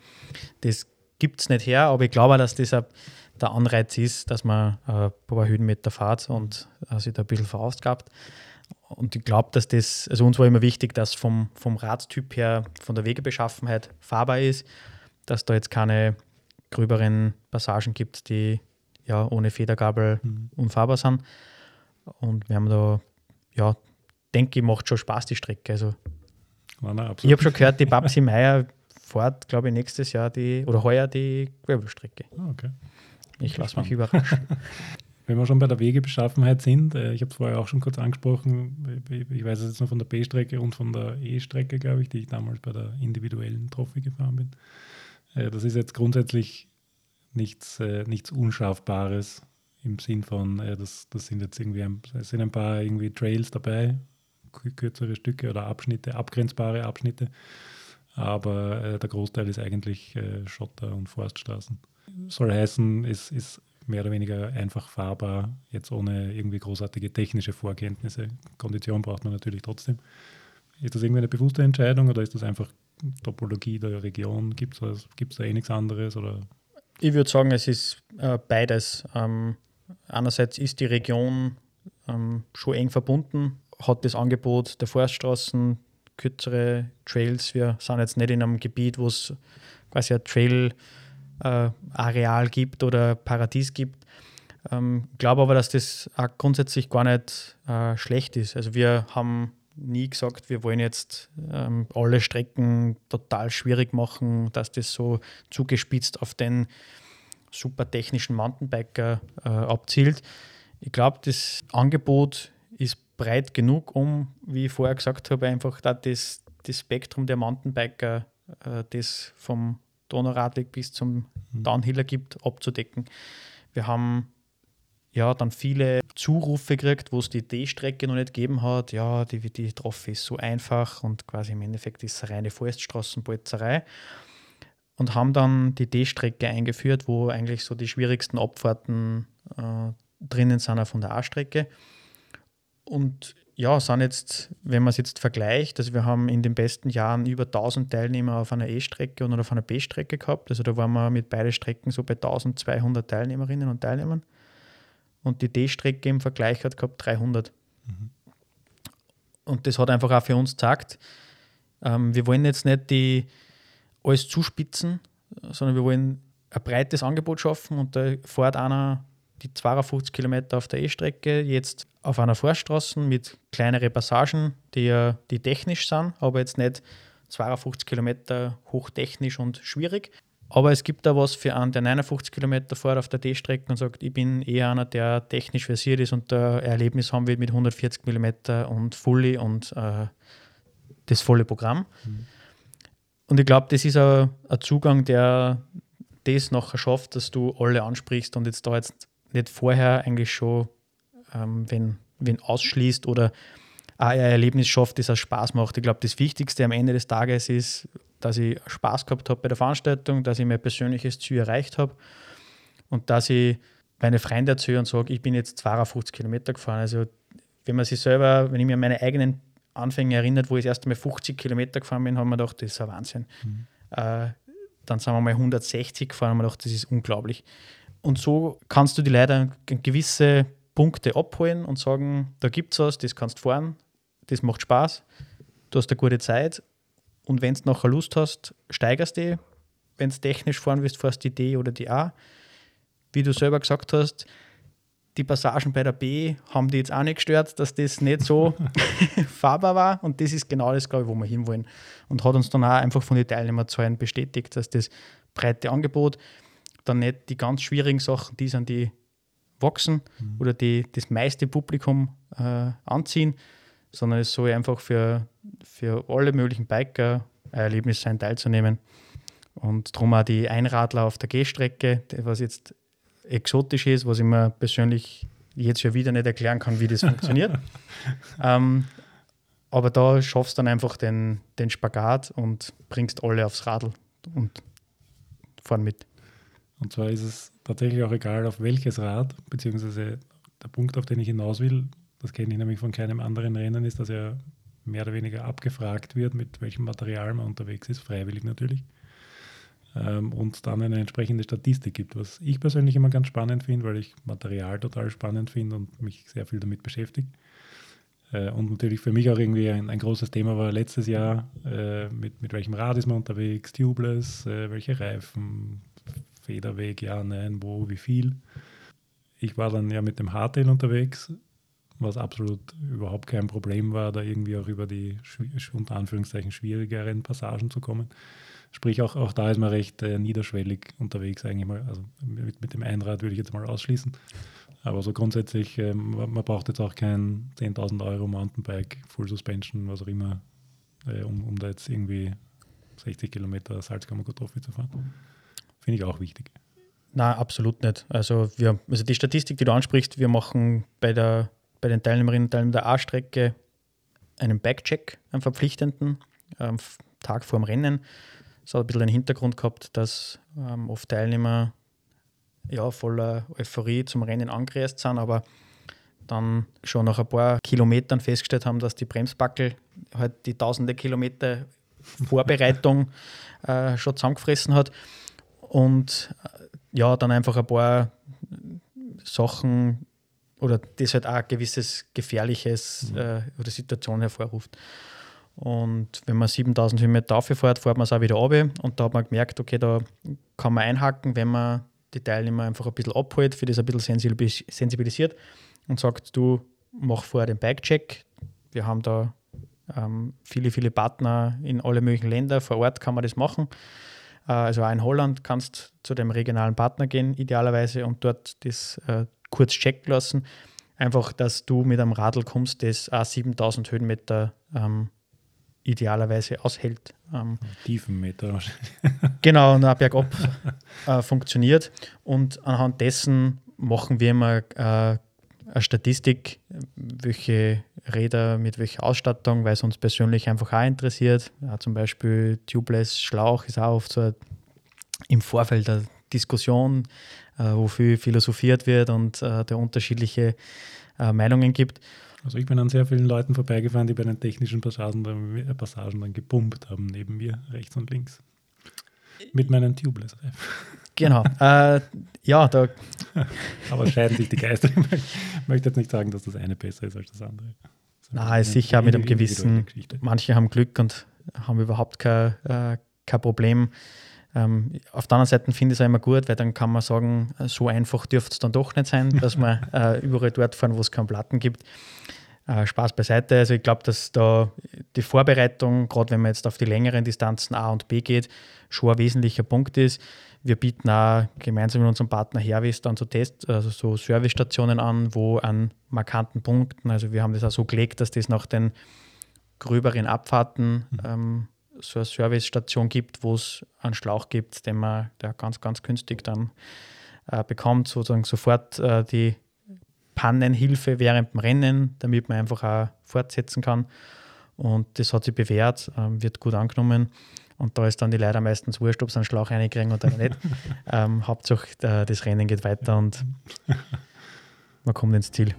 Das gibt es nicht her, aber ich glaube, dass das der Anreiz ist, dass man äh, ein paar Höhenmeter fährt und äh, sich da ein bisschen verausgabt. Und ich glaube, dass das, also uns war immer wichtig, dass vom, vom Radtyp her, von der Wegebeschaffenheit fahrbar ist, dass da jetzt keine gröberen Passagen gibt, die ja ohne Federgabel mhm. unfahrbar sind. Und wir haben da, ja, denke ich, macht schon Spaß die Strecke. Also, ich habe schon gehört, die Babsi Meier fahrt, glaube ich, nächstes Jahr die oder heuer die Gravelstrecke.
Ah, okay.
Ich lasse mich überraschen.
wenn wir schon bei der Wegebeschaffenheit sind, äh, ich habe es vorher auch schon kurz angesprochen, ich weiß es jetzt nur von der B-Strecke und von der E-Strecke, glaube ich, die ich damals bei der individuellen Trophy gefahren bin. Äh, das ist jetzt grundsätzlich nichts, äh, nichts Unscharfbares im Sinn von, das, das sind jetzt irgendwie ein, sind ein paar irgendwie Trails dabei, kürzere Stücke oder Abschnitte, abgrenzbare Abschnitte, aber der Großteil ist eigentlich Schotter und Forststraßen. Soll heißen, es ist mehr oder weniger einfach fahrbar, jetzt ohne irgendwie großartige technische Vorkenntnisse. Kondition braucht man natürlich trotzdem. Ist das irgendwie eine bewusste Entscheidung oder ist das einfach Topologie der Region? Gibt es da eh nichts anderes? Oder?
Ich würde sagen, es ist äh, beides. Ähm, einerseits ist die Region ähm, schon eng verbunden, hat das Angebot der Forststraßen, kürzere Trails. Wir sind jetzt nicht in einem Gebiet, wo es quasi ein Trail äh, gibt oder Paradies gibt. Ähm, glaube aber, dass das auch grundsätzlich gar nicht äh, schlecht ist. Also wir haben nie gesagt, wir wollen jetzt ähm, alle Strecken total schwierig machen, dass das so zugespitzt auf den super technischen Mountainbiker äh, abzielt. Ich glaube, das Angebot ist breit genug, um, wie ich vorher gesagt habe, einfach das, das Spektrum der Mountainbiker, äh, das vom Donauradweg bis zum mhm. Downhiller gibt, abzudecken. Wir haben ja dann viele Zurufe gekriegt, wo es die D-Strecke noch nicht gegeben hat. Ja, die, die Trophy ist so einfach und quasi im Endeffekt ist es reine Forststraßenbolzerei. Und haben dann die D-Strecke eingeführt, wo eigentlich so die schwierigsten Abfahrten äh, drinnen sind von der A-Strecke. Und ja, sind jetzt, wenn man es jetzt vergleicht, also wir haben in den besten Jahren über 1000 Teilnehmer auf einer E-Strecke und auf einer B-Strecke gehabt. Also da waren wir mit beiden Strecken so bei 1200 Teilnehmerinnen und Teilnehmern. Und die D-Strecke im Vergleich hat gehabt 300. Mhm. Und das hat einfach auch für uns gesagt, ähm, wir wollen jetzt nicht die alles zuspitzen, sondern wir wollen ein breites Angebot schaffen und da fährt einer die 52 Kilometer auf der E-Strecke jetzt auf einer Forststraße mit kleineren Passagen, die, die technisch sind, aber jetzt nicht 52 Kilometer hochtechnisch und schwierig. Aber es gibt da was für einen, der 59 Kilometer fährt auf der D-Strecke und sagt, ich bin eher einer, der technisch versiert ist und ein Erlebnis haben will mit 140 Kilometer und Fully und äh, das volle Programm. Mhm. Und ich glaube, das ist ein, ein Zugang, der das nachher schafft, dass du alle ansprichst und jetzt da jetzt nicht vorher eigentlich schon, ähm, wenn, wenn ausschließt oder ein Erlebnis schafft, das auch Spaß macht. Ich glaube, das Wichtigste am Ende des Tages ist, dass ich Spaß gehabt habe bei der Veranstaltung, dass ich mein persönliches Ziel erreicht habe und dass ich meine Freunde erzähle und sage, ich bin jetzt 52 Kilometer gefahren. Also wenn man sich selber, wenn ich mir an meine eigenen Anfänge erinnert, wo ich das erste Mal 50 Kilometer gefahren bin, haben wir gedacht, das ist ein Wahnsinn. Mhm. Äh, dann sind wir mal 160 gefahren und haben wir gedacht, das ist unglaublich. Und so kannst du die Leute gewisse Punkte abholen und sagen, da gibt es was, das kannst du fahren, das macht Spaß, du hast eine gute Zeit und wenn du nachher Lust hast, steigerst du Wenn du technisch fahren willst, fährst du die D oder die A. Wie du selber gesagt hast, die Passagen bei der B haben die jetzt auch nicht gestört, dass das nicht so fahrbar war. Und das ist genau das, glaube ich, wo wir hinwollen. Und hat uns dann auch einfach von den Teilnehmerzahlen bestätigt, dass das breite Angebot dann nicht die ganz schwierigen Sachen, die sind, die wachsen mhm. oder die das meiste Publikum äh, anziehen, sondern es soll einfach für, für alle möglichen Biker ein Erlebnis sein, teilzunehmen. Und darum auch die Einradler auf der Gehstrecke, was jetzt exotisch ist, was ich mir persönlich jetzt schon wieder nicht erklären kann, wie das funktioniert. ähm, aber da schaffst du dann einfach den, den Spagat und bringst alle aufs Radl und fahren mit.
Und zwar ist es tatsächlich auch egal, auf welches Rad, beziehungsweise der Punkt, auf den ich hinaus will, das kenne ich nämlich von keinem anderen Rennen, ist, dass er mehr oder weniger abgefragt wird, mit welchem Material man unterwegs ist, freiwillig natürlich. Ähm, und dann eine entsprechende Statistik gibt, was ich persönlich immer ganz spannend finde, weil ich Material total spannend finde und mich sehr viel damit beschäftige. Äh, und natürlich für mich auch irgendwie ein, ein großes Thema war letztes Jahr, äh, mit, mit welchem Rad ist man unterwegs, tubeless, äh, welche Reifen, Federweg, ja, nein, wo, wie viel. Ich war dann ja mit dem Hardtail unterwegs, was absolut überhaupt kein Problem war, da irgendwie auch über die unter Anführungszeichen schwierigeren Passagen zu kommen. Sprich, auch, auch da ist man recht äh, niederschwellig unterwegs eigentlich mal. Also mit, mit dem Einrad würde ich jetzt mal ausschließen. Aber so grundsätzlich, ähm, man braucht jetzt auch kein 10.000 Euro Mountainbike, Full Suspension, was auch immer, äh, um, um da jetzt irgendwie 60 Kilometer Salzkammergut-Trophy zu fahren. Finde ich auch wichtig.
Nein, absolut nicht. Also, wir, also die Statistik, die du ansprichst, wir machen bei, der, bei den Teilnehmerinnen und Teilnehmern der A-Strecke einen Backcheck, einen verpflichtenden, am Tag vor dem Rennen. Das hat ein bisschen den Hintergrund gehabt, dass ähm, oft Teilnehmer ja, voller Euphorie zum Rennen angereist sind, aber dann schon nach ein paar Kilometern festgestellt haben, dass die Bremsbackel halt die tausende Kilometer Vorbereitung äh, schon zusammengefressen hat und äh, ja, dann einfach ein paar Sachen oder das halt auch ein gewisses gefährliches mhm. äh, oder Situation hervorruft. Und wenn man 7000 Höhenmeter fährt, fährt man es auch wieder runter. Und da hat man gemerkt, okay, da kann man einhaken, wenn man die Teilnehmer einfach ein bisschen abholt, für das ein bisschen sensibilisiert und sagt, du mach vorher den Bike-Check. Wir haben da ähm, viele, viele Partner in alle möglichen Ländern. Vor Ort kann man das machen. Äh, also auch in Holland kannst du zu dem regionalen Partner gehen, idealerweise, und dort das äh, kurz checken lassen. Einfach, dass du mit einem Radl kommst, das auch 7000 Höhenmeter ähm, idealerweise aushält.
Ähm, Tiefenmeter
wahrscheinlich. genau, und auch bergab äh, funktioniert. Und anhand dessen machen wir immer äh, eine Statistik, welche Räder mit welcher Ausstattung, weil es uns persönlich einfach auch interessiert. Ja, zum Beispiel Tubeless Schlauch ist auch oft so ein, im Vorfeld eine Diskussion, äh, wo viel philosophiert wird und äh, der unterschiedliche äh, Meinungen gibt.
Also ich bin an sehr vielen Leuten vorbeigefahren, die bei den technischen Passagen dann, äh, Passagen dann gepumpt haben, neben mir, rechts und links. Mit meinen Tubeless-Reifen.
Genau. Äh, ja, da.
Aber scheiden sich die Geister. Ich möchte jetzt nicht sagen, dass das eine besser ist als das andere.
Ist sicher mit einem gewissen. Manche haben Glück und haben überhaupt kein, äh, kein Problem. Ähm, auf der anderen Seite finde ich es auch immer gut, weil dann kann man sagen, so einfach dürfte es dann doch nicht sein, dass man äh, überall dort fahren, wo es keinen Platten gibt. Äh, Spaß beiseite. Also ich glaube, dass da die Vorbereitung, gerade wenn man jetzt auf die längeren Distanzen A und B geht, schon ein wesentlicher Punkt ist. Wir bieten auch gemeinsam mit unserem Partner Hervis dann so Test, also so Servicestationen an, wo an markanten Punkten, also wir haben das auch so gelegt, dass das nach den gröberen Abfahrten mhm. ähm, so eine Servicestation gibt, wo es einen Schlauch gibt, den man der ganz, ganz günstig dann äh, bekommt, sozusagen sofort äh, die Pannenhilfe während dem Rennen, damit man einfach auch fortsetzen kann. Und das hat sich bewährt, äh, wird gut angenommen. Und da ist dann die leider meistens wurscht, ob sie einen Schlauch reinkriegen oder nicht. ähm, Hauptsache, äh, das Rennen geht weiter und man kommt ins Ziel.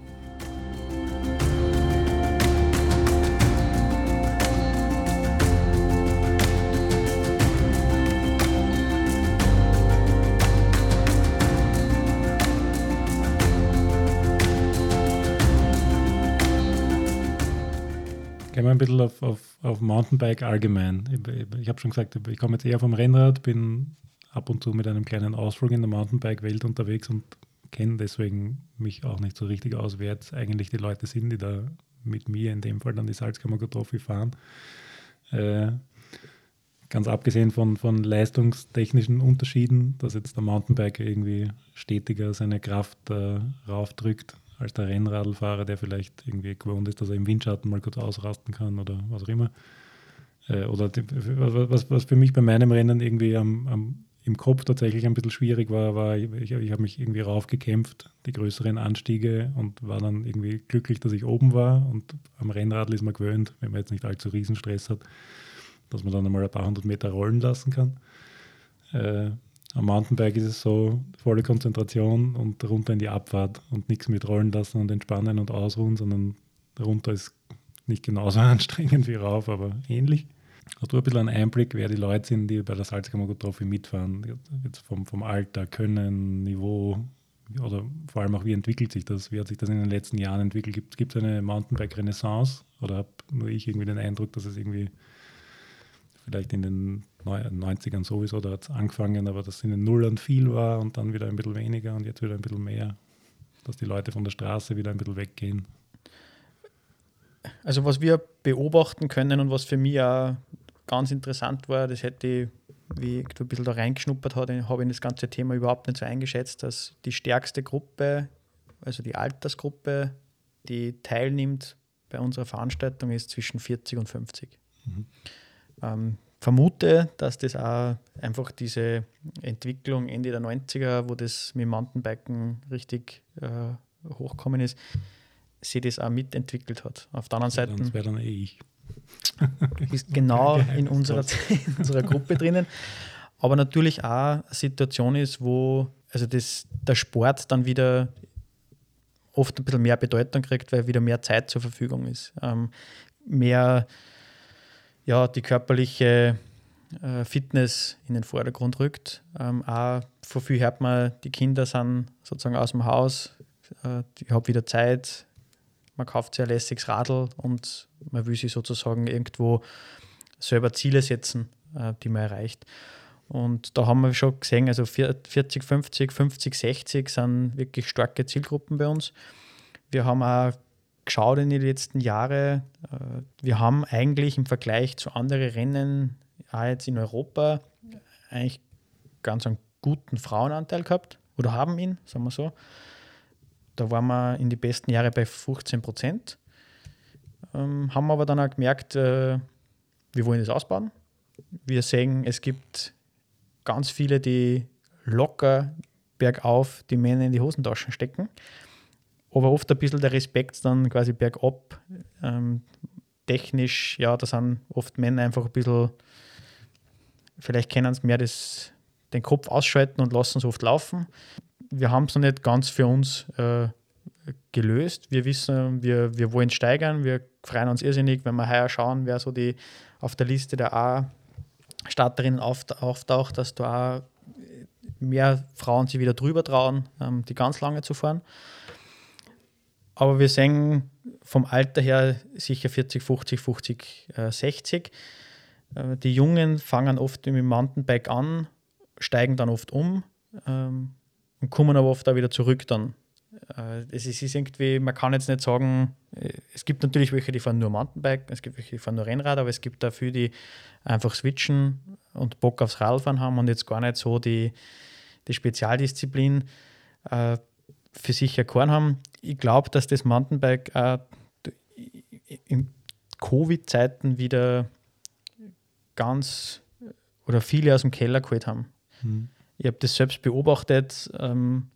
Gehen wir ein bisschen auf, auf, auf Mountainbike allgemein. Ich, ich habe schon gesagt, ich komme jetzt eher vom Rennrad, bin ab und zu mit einem kleinen Ausflug in der Mountainbike-Welt unterwegs und kenne deswegen mich auch nicht so richtig aus, wer jetzt eigentlich die Leute sind, die da mit mir in dem Fall dann die Salzkammer Trophy fahren. Äh, ganz abgesehen von, von leistungstechnischen Unterschieden, dass jetzt der Mountainbiker irgendwie stetiger seine Kraft äh, raufdrückt als der Rennradlfahrer, der vielleicht irgendwie gewohnt ist, dass er im Windschatten mal kurz ausrasten kann oder was auch immer. Äh, oder die, was, was für mich bei meinem Rennen irgendwie am, am, im Kopf tatsächlich ein bisschen schwierig war, war, ich, ich habe mich irgendwie raufgekämpft, die größeren Anstiege und war dann irgendwie glücklich, dass ich oben war. Und am Rennradl ist man gewöhnt, wenn man jetzt nicht allzu Riesenstress hat, dass man dann einmal ein paar hundert Meter rollen lassen kann. Äh, am Mountainbike ist es so, volle Konzentration und runter in die Abfahrt und nichts mit rollen lassen und entspannen und ausruhen, sondern runter ist nicht genauso anstrengend wie rauf, aber ähnlich. Hast du ein bisschen einen Einblick, wer die Leute sind, die bei der Salzkammer Trophy mitfahren? Jetzt vom, vom Alter, Können, Niveau oder vor allem auch, wie entwickelt sich das? Wie hat sich das in den letzten Jahren entwickelt? Gibt es eine Mountainbike-Renaissance? Oder habe nur ich irgendwie den Eindruck, dass es irgendwie vielleicht in den 90ern sowieso, da hat es angefangen, aber dass in den Nullern viel war und dann wieder ein bisschen weniger und jetzt wieder ein bisschen mehr, dass die Leute von der Straße wieder ein bisschen weggehen.
Also was wir beobachten können und was für mich auch ganz interessant war, das hätte ich, wie ich ein bisschen da reingeschnuppert habe, habe ich das ganze Thema überhaupt nicht so eingeschätzt, dass die stärkste Gruppe also die Altersgruppe, die teilnimmt bei unserer Veranstaltung, ist zwischen 40 und 50. Mhm. Ähm, vermute, dass das auch einfach diese Entwicklung Ende der 90er, wo das mit Mountainbiken richtig äh, hochkommen ist, sie das auch mitentwickelt hat. Auf der anderen Seite.
Das wäre dann eh ich.
bist genau in unserer, in unserer Gruppe drinnen. Aber natürlich auch eine Situation ist, wo also das, der Sport dann wieder oft ein bisschen mehr Bedeutung kriegt, weil wieder mehr Zeit zur Verfügung ist. Ähm, mehr ja, die körperliche äh, Fitness in den Vordergrund rückt. Ähm, auch vor viel hört man, die Kinder sind sozusagen aus dem Haus, äh, ich habe wieder Zeit, man kauft ein lässiges Radl und man will sich sozusagen irgendwo selber Ziele setzen, äh, die man erreicht. Und da haben wir schon gesehen, also 40, 50, 50, 60 sind wirklich starke Zielgruppen bei uns. Wir haben auch geschaut in den letzten Jahren, äh, wir haben eigentlich im Vergleich zu anderen Rennen, auch jetzt in Europa, eigentlich ganz einen guten Frauenanteil gehabt oder haben ihn, sagen wir so. Da waren wir in die besten Jahre bei 15 Prozent. Ähm, haben aber dann auch gemerkt, äh, wir wollen das ausbauen. Wir sehen, es gibt ganz viele, die locker bergauf die Männer in die Hosentaschen stecken. Aber oft ein bisschen der Respekt dann quasi bergab. Ähm, technisch, ja, da sind oft Männer einfach ein bisschen, vielleicht kennen sie mehr das, den Kopf ausschalten und lassen es oft laufen wir haben es noch nicht ganz für uns äh, gelöst. Wir wissen, wir, wir wollen steigern. Wir freuen uns irrsinnig, wenn wir heuer schauen, wer so die auf der Liste der A-Starterinnen auftaucht, dass da auch mehr Frauen sich wieder drüber trauen, ähm, die ganz lange zu fahren. Aber wir sehen vom Alter her sicher 40, 50, 50, äh, 60. Äh, die Jungen fangen oft mit dem Mountainbike an, steigen dann oft um. Ähm, und kommen aber oft auch wieder zurück dann. Äh, es ist, irgendwie, man kann jetzt nicht sagen, äh, es gibt natürlich welche, die fahren nur Mountainbike, es gibt welche, die fahren nur Rennrad, aber es gibt dafür, die einfach switchen und Bock aufs Radfahren haben und jetzt gar nicht so die, die Spezialdisziplin äh, für sich erkoren haben. Ich glaube, dass das Mountainbike äh, in Covid-Zeiten wieder ganz oder viele aus dem Keller geholt haben. Mhm. Ich habe das selbst beobachtet ähm,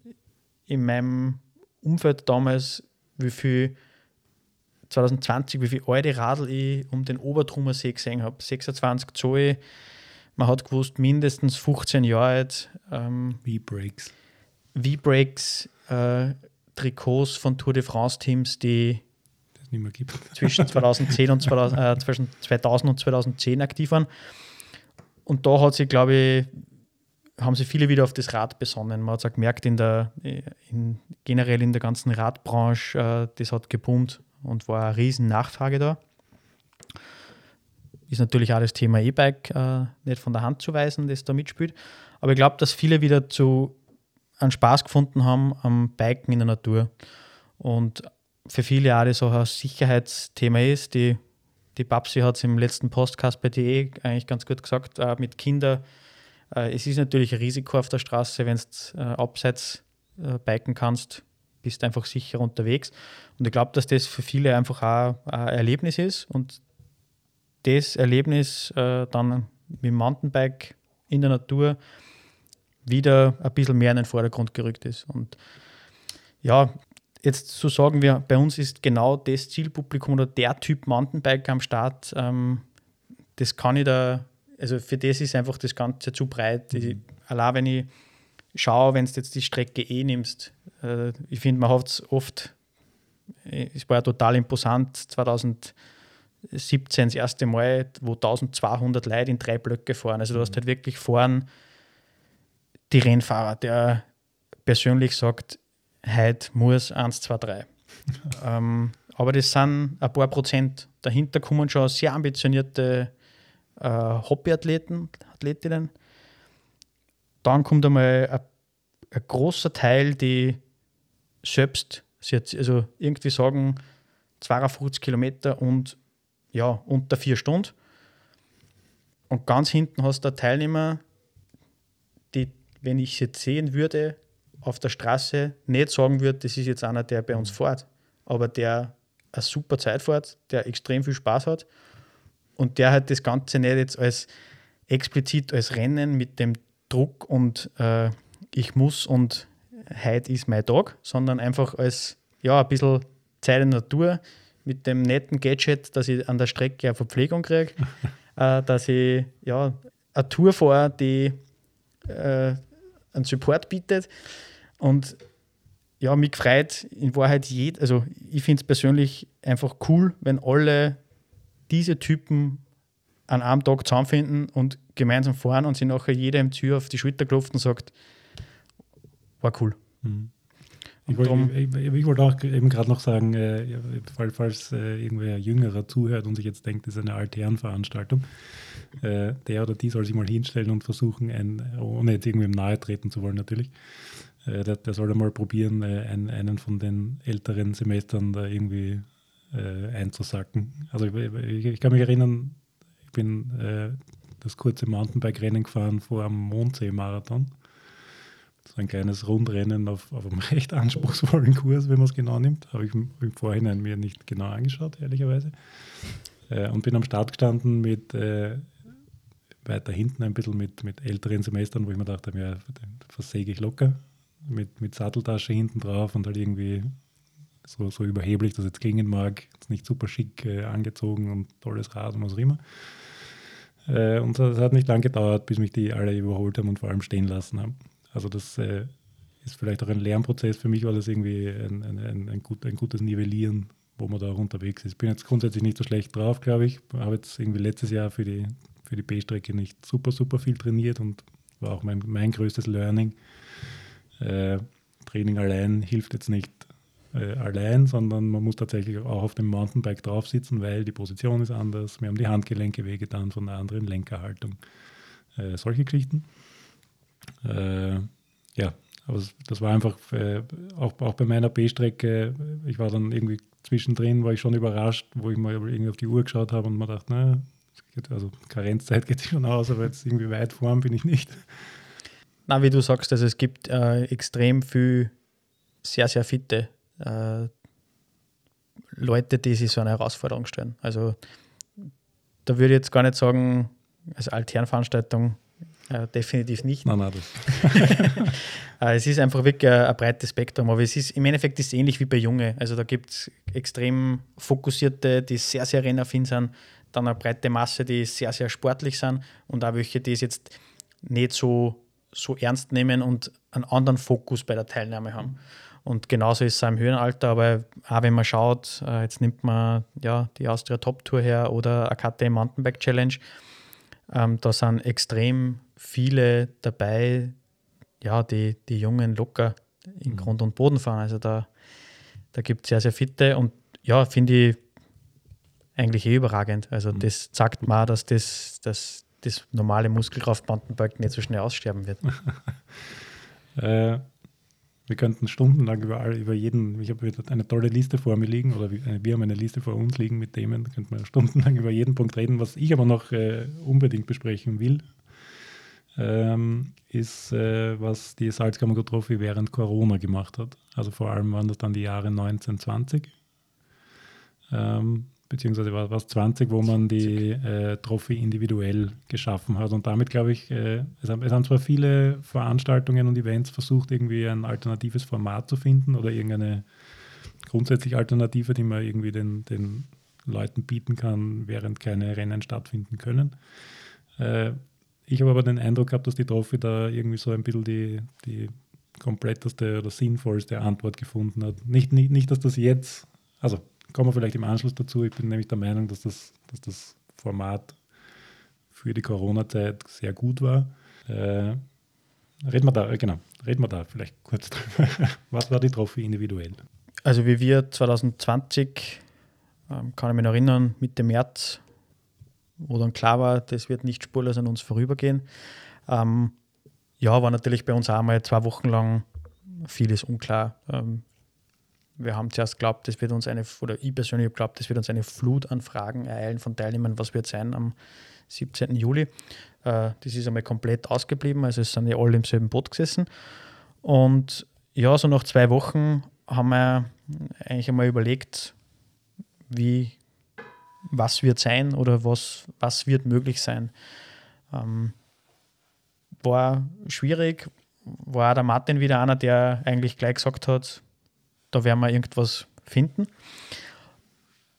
in meinem Umfeld damals, wie viel 2020, wie viel alte Radl ich um den Obertrummer See gesehen habe. 26 Zoll. Man hat gewusst, mindestens 15 Jahre alt. Ähm,
V-Breaks.
V-Breaks, äh, Trikots von Tour de France Teams, die zwischen 2010 und 2000, äh, zwischen 2000 und 2010 aktiv waren. Und da hat sich, glaube ich, haben sich viele wieder auf das Rad besonnen. Man hat es auch gemerkt, in der, in, generell in der ganzen Radbranche, äh, das hat geboomt und war eine riesen Nachfrage da. Ist natürlich auch das Thema E-Bike äh, nicht von der Hand zu weisen, das da mitspielt. Aber ich glaube, dass viele wieder zu einen Spaß gefunden haben am Biken in der Natur. Und für viele das auch ein Sicherheitsthema ist. Die, die Babsi hat es im letzten Podcast bei DE eigentlich ganz gut gesagt, äh, mit Kindern äh, es ist natürlich ein Risiko auf der Straße, wenn du äh, abseits äh, biken kannst, bist einfach sicher unterwegs. Und ich glaube, dass das für viele einfach auch ein Erlebnis ist und das Erlebnis äh, dann mit dem Mountainbike in der Natur wieder ein bisschen mehr in den Vordergrund gerückt ist. Und ja, jetzt zu sagen, wir, bei uns ist genau das Zielpublikum oder der Typ Mountainbike am Start, ähm, das kann ich da also für das ist einfach das Ganze zu breit. Mhm. Ich, allein wenn ich schaue, wenn du jetzt die Strecke eh nimmst, äh, ich finde, man hat es oft, äh, es war ja total imposant, 2017 das erste Mal, wo 1200 Leute in drei Blöcke fahren. Also du hast mhm. halt wirklich fahren die Rennfahrer, der persönlich sagt, heute muss 1, 2, 3. ähm, aber das sind ein paar Prozent. Dahinter kommen schon sehr ambitionierte äh, Hobbyathleten, Athletinnen. Dann kommt einmal ein, ein großer Teil, die selbst also irgendwie sagen 52 Kilometer und ja, unter vier Stunden. Und ganz hinten hast du Teilnehmer, die, wenn ich sie jetzt sehen würde, auf der Straße nicht sagen würde, das ist jetzt einer, der bei uns fährt, aber der eine super Zeit fährt, der extrem viel Spaß hat und der halt das Ganze nicht jetzt als explizit als Rennen mit dem Druck und äh, ich muss und heute ist mein Tag, sondern einfach als ja, ein bisschen Zeit in der Natur mit dem netten Gadget, dass ich an der Strecke eine Verpflegung kriege, äh, dass ich ja, eine Tour fahre, die äh, einen Support bietet. Und ja, mich freut in Wahrheit jed, also ich finde es persönlich einfach cool, wenn alle diese Typen an einem Tag zusammenfinden und gemeinsam fahren und sich nachher jeder im Tür auf die Schulter klopft und sagt, war cool. Mhm.
Ich wollte, ich, ich wollte, auch eben gerade noch sagen, äh, falls äh, irgendwer Jüngerer zuhört und sich jetzt denkt, das ist eine Altherrenveranstaltung, äh, der oder die soll sich mal hinstellen und versuchen, ein, ohne jetzt irgendwem nahe treten zu wollen natürlich, äh, der, der, soll mal probieren, äh, ein, einen von den älteren Semestern da irgendwie äh, einzusacken. Also ich, ich, kann mich erinnern, ich bin das kurze Mountainbike-Rennen gefahren vor einem Mondsee-Marathon so ein kleines Rundrennen auf, auf einem recht anspruchsvollen Kurs, wenn man es genau nimmt. Habe ich im, Vorhinein mir nicht genau angeschaut, ehrlicherweise. Äh, und bin am Start gestanden mit äh, weiter hinten ein bisschen mit, mit älteren Semestern, wo ich mir dachte, ja, versäge ich locker. Mit, mit Satteltasche hinten drauf und halt irgendwie so, so überheblich das jetzt klingen mag, jetzt nicht super schick äh, angezogen und tolles Rad und was auch immer. Äh, und es hat nicht lange gedauert, bis mich die alle überholt haben und vor allem stehen lassen haben. Also das äh, ist vielleicht auch ein Lernprozess. Für mich war das irgendwie ein, ein, ein, ein, gut, ein gutes Nivellieren, wo man da auch unterwegs ist. Ich bin jetzt grundsätzlich nicht so schlecht drauf, glaube ich. Habe jetzt irgendwie letztes Jahr für die, für die B-Strecke nicht super, super viel trainiert und war auch mein, mein größtes Learning. Äh, Training allein hilft jetzt nicht äh, allein, sondern man muss tatsächlich auch auf dem Mountainbike drauf sitzen, weil die Position ist anders. Wir haben die Handgelenke wehgetan von einer anderen Lenkerhaltung. Äh, solche Geschichten. Äh, ja, aber das war einfach äh, auch, auch bei meiner B-Strecke. Ich war dann irgendwie zwischendrin, war ich schon überrascht, wo ich mal irgendwie auf die Uhr geschaut habe und mir dachte, naja, also Karenzzeit geht sich schon aus, aber jetzt irgendwie weit vorn bin ich nicht.
Na, wie du sagst, also es gibt äh, extrem viel sehr, sehr fitte äh, Leute, die sich so eine Herausforderung stellen. Also da würde ich jetzt gar nicht sagen, als Alternveranstaltung äh, definitiv nicht. Nein, nein, äh, es ist einfach wirklich ein, ein, breites Spektrum, aber es ist im Endeffekt ist es ähnlich wie bei Junge. Also da gibt es extrem fokussierte, die sehr, sehr rennaffin sind, dann eine breite Masse, die sehr, sehr sportlich sind und auch welche, die es jetzt nicht so, so ernst nehmen und einen anderen Fokus bei der Teilnahme haben. Und genauso ist es auch im Höhenalter, aber auch wenn man schaut, äh, jetzt nimmt man ja die Austria Top Tour her oder AKT Mountainbike Challenge, ähm, da sind extrem viele dabei, ja, die, die Jungen locker in mhm. Grund und Boden fahren. Also da, da gibt es sehr, sehr fitte und ja, finde ich eigentlich eh überragend. Also mhm. das zeigt mal, dass das, dass das normale Muskelkraft-Mountainbike nicht so schnell aussterben wird.
äh, wir könnten stundenlang über, über jeden, ich habe eine tolle Liste vor mir liegen, oder wir haben eine Liste vor uns liegen mit Themen, da könnten wir stundenlang über jeden Punkt reden. Was ich aber noch äh, unbedingt besprechen will, ähm, ist, äh, was die Salzkammer Trophy während Corona gemacht hat. Also vor allem waren das dann die Jahre 1920. Ähm, beziehungsweise war es 20, wo man die äh, Trophy individuell geschaffen hat. Und damit, glaube ich, äh, es, haben, es, haben, zwar viele Veranstaltungen und Events versucht, irgendwie ein alternatives Format zu finden oder irgendeine grundsätzlich Alternative, die man irgendwie den, den Leuten bieten kann, während keine Rennen stattfinden können. Äh, ich habe aber den Eindruck gehabt, dass die Trophy da irgendwie so ein bisschen die, die kompletteste oder sinnvollste Antwort gefunden hat. Nicht, nicht, nicht, dass das jetzt, also kommen wir vielleicht im Anschluss dazu. Ich bin nämlich der Meinung, dass das, dass das Format für die Corona-Zeit sehr gut war. Äh, reden wir da, äh, genau, reden wir da vielleicht kurz drüber. Was war die Trophy individuell?
Also wie wir 2020, ähm, kann ich mich noch erinnern, Mitte März, wo dann klar war, das wird nicht spurlos an uns vorübergehen. Ähm, ja, war natürlich bei uns auch mal zwei Wochen lang vieles unklar. Ähm, wir haben zuerst geglaubt, das wird uns eine, oder ich persönlich habe geglaubt, das wird uns eine Flut an Fragen ereilen von Teilnehmern, was wird sein am 17. Juli. Äh, das ist einmal komplett ausgeblieben, also es sind ja alle im selben Boot gesessen. Und ja, so nach zwei Wochen haben wir eigentlich einmal überlegt, wie, was wird sein oder was, was wird möglich sein. Ähm, war schwierig, war der Martin wieder einer, der eigentlich gleich gesagt hat, da werden wir irgendwas finden.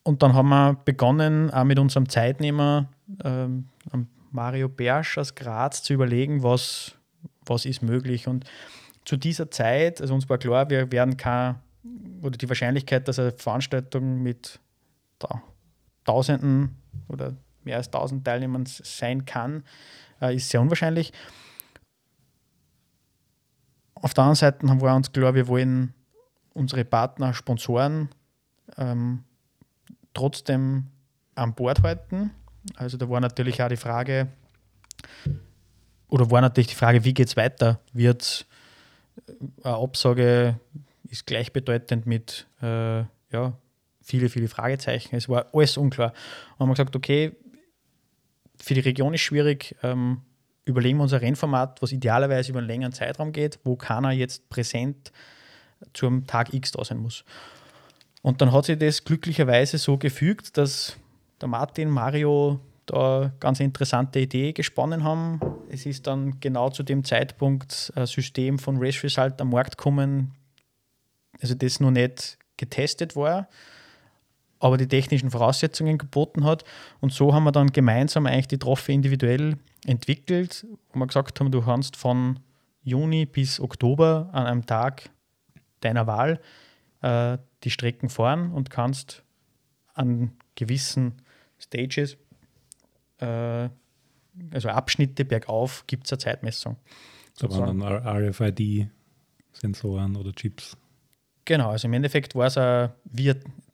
Und dann haben wir begonnen, auch mit unserem Zeitnehmer, ähm, Mario Bersch aus Graz, zu überlegen, was, was ist möglich. Und zu dieser Zeit, also uns war klar, wir werden kein, oder die Wahrscheinlichkeit, dass eine Veranstaltung mit da, Tausenden oder mehr als tausend Teilnehmern sein kann, äh, ist sehr unwahrscheinlich. Auf der anderen Seite haben wir uns klar, wir wollen unsere Partner, Sponsoren ähm, trotzdem an Bord halten. Also da war natürlich auch die Frage, oder war natürlich die Frage, wie geht es weiter? Wird eine Absage ist gleichbedeutend mit äh, ja, viele, viele Fragezeichen. Es war alles unklar. Und haben wir gesagt, okay, für die Region ist schwierig, ähm, überlegen wir uns ein Rennformat, was idealerweise über einen längeren Zeitraum geht, wo keiner jetzt präsent zum Tag X da sein muss. Und dann hat sich das glücklicherweise so gefügt, dass der Martin, Mario da ganz interessante Idee gesponnen haben. Es ist dann genau zu dem Zeitpunkt ein System von Race Result am Markt gekommen, also das noch nicht getestet war, aber die technischen Voraussetzungen geboten hat. Und so haben wir dann gemeinsam eigentlich die Trophy individuell entwickelt, wo wir gesagt haben, du kannst von Juni bis Oktober an einem Tag deiner Wahl äh, die Strecken fahren und kannst an gewissen Stages, äh, also Abschnitte bergauf, gibt es eine Zeitmessung.
Da waren dann RFID-Sensoren oder Chips.
Genau, also im Endeffekt war es ein, wie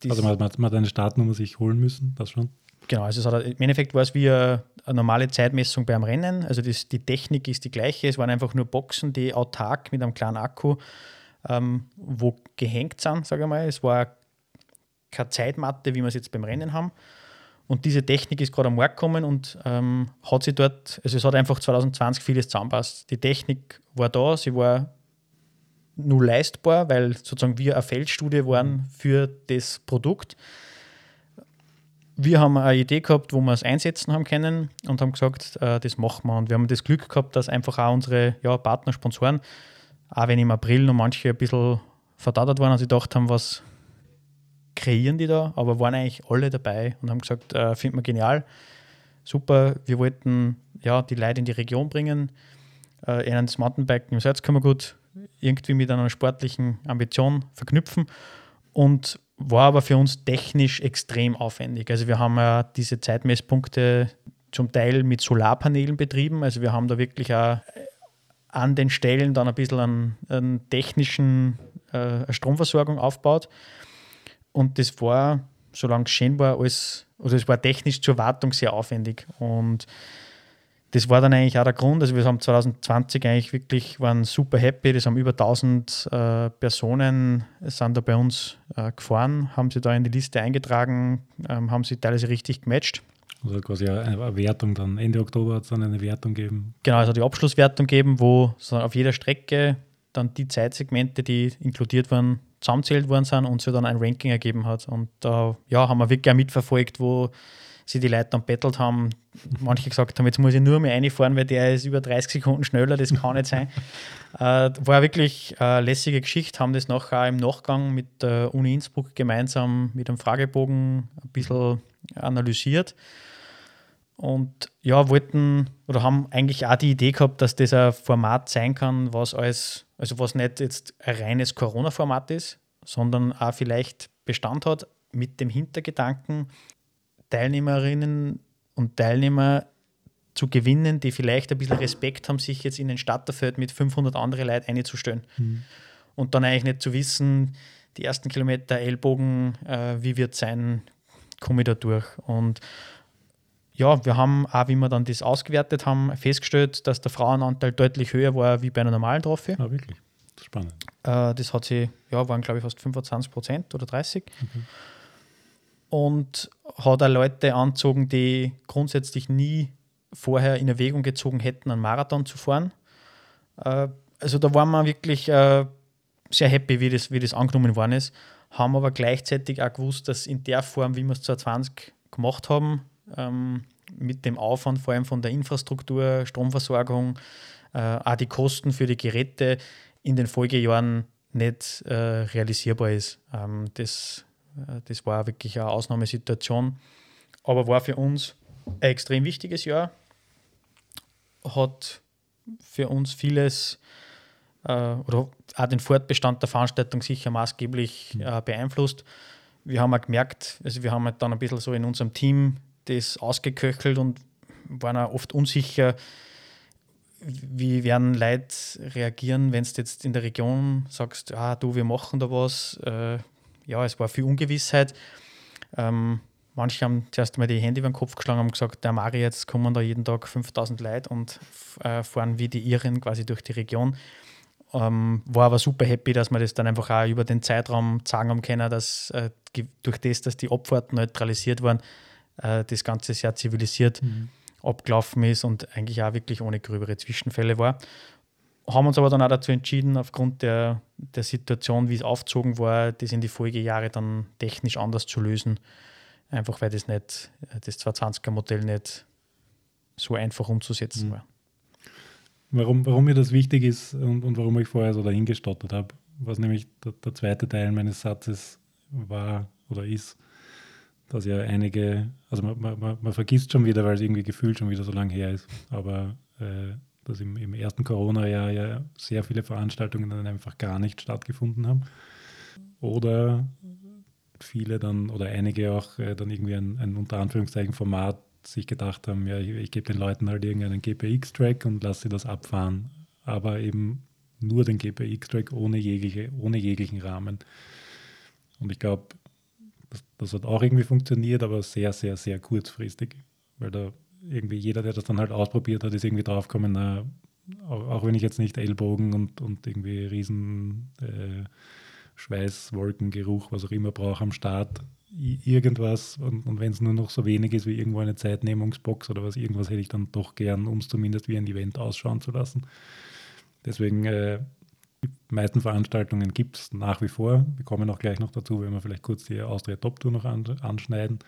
Also man, man, man hat eine Startnummer sich holen müssen, das schon?
Genau, also es hat, im Endeffekt war es wie eine, eine, normale Zeitmessung beim Rennen. Also das, die Technik ist die gleiche. Es waren einfach nur Boxen, die autark mit einem kleinen Akku ähm, wo gehängt sind, sage ich mal. Es war keine Zeitmatte, wie wir es jetzt beim Rennen haben. Und diese Technik ist gerade am Markt gekommen und ähm, hat sich dort, also es hat einfach 2020 vieles zusammenpasst. Die Technik war da, sie war nur leistbar, weil sozusagen wir eine Feldstudie waren für das Produkt. Wir haben eine Idee gehabt, wo wir es einsetzen haben können und haben gesagt, äh, das machen wir. Und wir haben das Glück gehabt, dass einfach auch unsere ja, Partner, Sponsoren auch wenn im April noch manche ein bisschen verdattert waren und sie gedacht haben, was kreieren die da, aber waren eigentlich alle dabei und haben gesagt, äh, finden wir genial, super, wir wollten ja, die Leute in die Region bringen, äh, ihnen das Mountainbiken im Salzkammergut irgendwie mit einer sportlichen Ambition verknüpfen und war aber für uns technisch extrem aufwendig. Also wir haben ja diese Zeitmesspunkte zum Teil mit Solarpanelen betrieben, also wir haben da wirklich auch an den Stellen dann ein bisschen an, an technischen äh, Stromversorgung aufbaut. Und das war, solange es schön war, alles, also es war technisch zur Wartung sehr aufwendig. Und das war dann eigentlich auch der Grund. Also wir haben 2020 eigentlich wirklich, waren super happy. Das haben über 1000 äh, Personen sind da bei uns äh, gefahren, haben sie da in die Liste eingetragen, ähm, haben sie teilweise richtig gematcht.
Also quasi eine Wertung dann. Ende Oktober hat es dann eine Wertung gegeben.
Genau, also die Abschlusswertung geben, wo auf jeder Strecke dann die Zeitsegmente, die inkludiert waren, zusammenzählt worden sind und sie dann ein Ranking ergeben hat. Und da ja, haben wir wirklich auch mitverfolgt, wo sie die Leute dann bettelt haben. Manche gesagt haben, jetzt muss ich nur mehr einfahren, weil der ist über 30 Sekunden schneller, das kann nicht sein. Äh, war wirklich eine lässige Geschichte, haben das nachher im Nachgang mit der Uni Innsbruck gemeinsam mit einem Fragebogen ein bisschen analysiert und ja, wollten oder haben eigentlich auch die Idee gehabt, dass das ein Format sein kann, was als, also was nicht jetzt ein reines Corona-Format ist, sondern auch vielleicht Bestand hat mit dem Hintergedanken, Teilnehmerinnen und Teilnehmer zu gewinnen, die vielleicht ein bisschen Respekt haben, sich jetzt in den Starterfeld mit 500 anderen Leuten einzustellen. Mhm. Und dann eigentlich nicht zu wissen, die ersten Kilometer Ellbogen, äh, wie wird es sein, komme ich da durch. Und ja, wir haben auch, wie wir dann das ausgewertet haben, festgestellt, dass der Frauenanteil deutlich höher war wie bei einer normalen Trophy.
Ah, wirklich? Spannend.
Äh, das hat sie, ja, waren glaube ich fast 25 Prozent oder 30. Mhm. Und hat auch Leute angezogen, die grundsätzlich nie vorher in Erwägung gezogen hätten, einen Marathon zu fahren. Äh, also da waren wir wirklich äh, sehr happy, wie das, wie das angenommen worden ist, haben aber gleichzeitig auch gewusst, dass in der Form, wie wir es 2020 gemacht haben, ähm, mit dem Aufwand vor allem von der Infrastruktur, Stromversorgung, äh, auch die Kosten für die Geräte in den Folgejahren nicht realisierbar ist. Ähm, das, das war wirklich eine Ausnahmesituation, aber war für uns ein extrem wichtiges Jahr. Hat für uns vieles äh, oder auch den Fortbestand der Veranstaltung sicher maßgeblich äh, beeinflusst. Wir haben auch gemerkt, also wir haben halt dann ein bisschen so in unserem Team das ausgeköchelt und waren auch oft unsicher, wie werden Leute reagieren, wenn du jetzt in der Region sagst, ah, du, wir machen da was. Äh, ja, es war viel Ungewissheit. Ähm, manche haben zuerst mal die Hände über den Kopf geschlagen und gesagt, der Mari, jetzt kommen da jeden Tag 5000 Leute und äh, fahren wie die Iren quasi durch die Region. Ähm, war aber super happy, dass wir das dann einfach auch über den Zeitraum sagen haben können, dass äh, durch das, dass die Abfahrten neutralisiert waren, äh, das Ganze sehr zivilisiert mhm. abgelaufen ist und eigentlich auch wirklich ohne gröbere Zwischenfälle war. Haben uns aber dann auch dazu entschieden, aufgrund der, der Situation, wie es aufgezogen war, das in die Folgejahre dann technisch anders zu lösen. Einfach weil das nicht, das 220er-Modell nicht so einfach umzusetzen mhm. war.
Warum, warum mir das wichtig ist und, und warum ich vorher so dahingestottert habe, was nämlich der, der zweite Teil meines Satzes war oder ist, dass ja einige, also man, man, man vergisst schon wieder, weil es irgendwie gefühlt schon wieder so lange her ist, aber äh, dass im, im ersten Corona-Jahr ja sehr viele Veranstaltungen dann einfach gar nicht stattgefunden haben. Oder viele dann, oder einige auch äh, dann irgendwie ein, ein unter Anführungszeichen Format sich gedacht haben, ja, ich, ich gebe den Leuten halt irgendeinen GPX-Track und lasse sie das abfahren. Aber eben nur den GPX-Track ohne, jegliche, ohne jeglichen Rahmen. Und ich glaube, das, das, hat auch irgendwie funktioniert, aber sehr, sehr, sehr kurzfristig. Weil da irgendwie jeder, der das dann halt ausprobiert hat, ist irgendwie draufgekommen, na, auch, wenn ich jetzt nicht Ellbogen und, und irgendwie riesen äh, Geruch, was auch immer brauche am Start, irgendwas und, und wenn es nur noch so wenig ist wie irgendwo eine Zeitnehmungsbox oder was, irgendwas hätte ich dann doch gern, um es zumindest wie ein Event ausschauen zu lassen. Deswegen äh, die meisten Veranstaltungen gibt es nach wie vor. Wir kommen auch gleich noch dazu, wenn wir vielleicht kurz die Austria Top Tour noch an, anschneiden.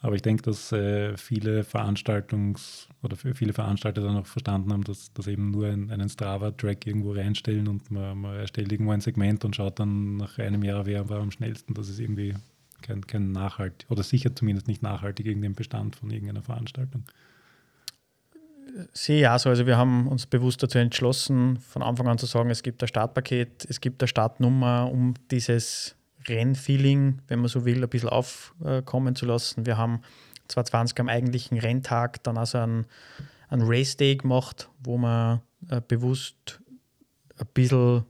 Aber ich denke, dass äh, viele Veranstaltungs- oder viele Veranstalter dann auch verstanden haben, dass, dass eben nur ein, einen Strava-Track irgendwo reinstellen und man, man, erstellt irgendwo ein Segment und schaut dann nach einem Jahr, wer war am schnellsten. Das ist irgendwie kein, kein nachhaltig oder sicher zumindest nicht nachhaltig irgendein Bestand von irgendeiner Veranstaltung.
Sehe ja so. Also wir haben uns bewusst dazu entschlossen, von Anfang an zu sagen, es gibt ein Startpaket, es gibt eine Startnummer, um dieses Rennfeeling, wenn man so will, ein bisschen aufkommen zu lassen. Wir haben 2020 am eigentlichen Renntag dann also einen, einen Race Day gemacht, wo man äh, bewusst ein bisschen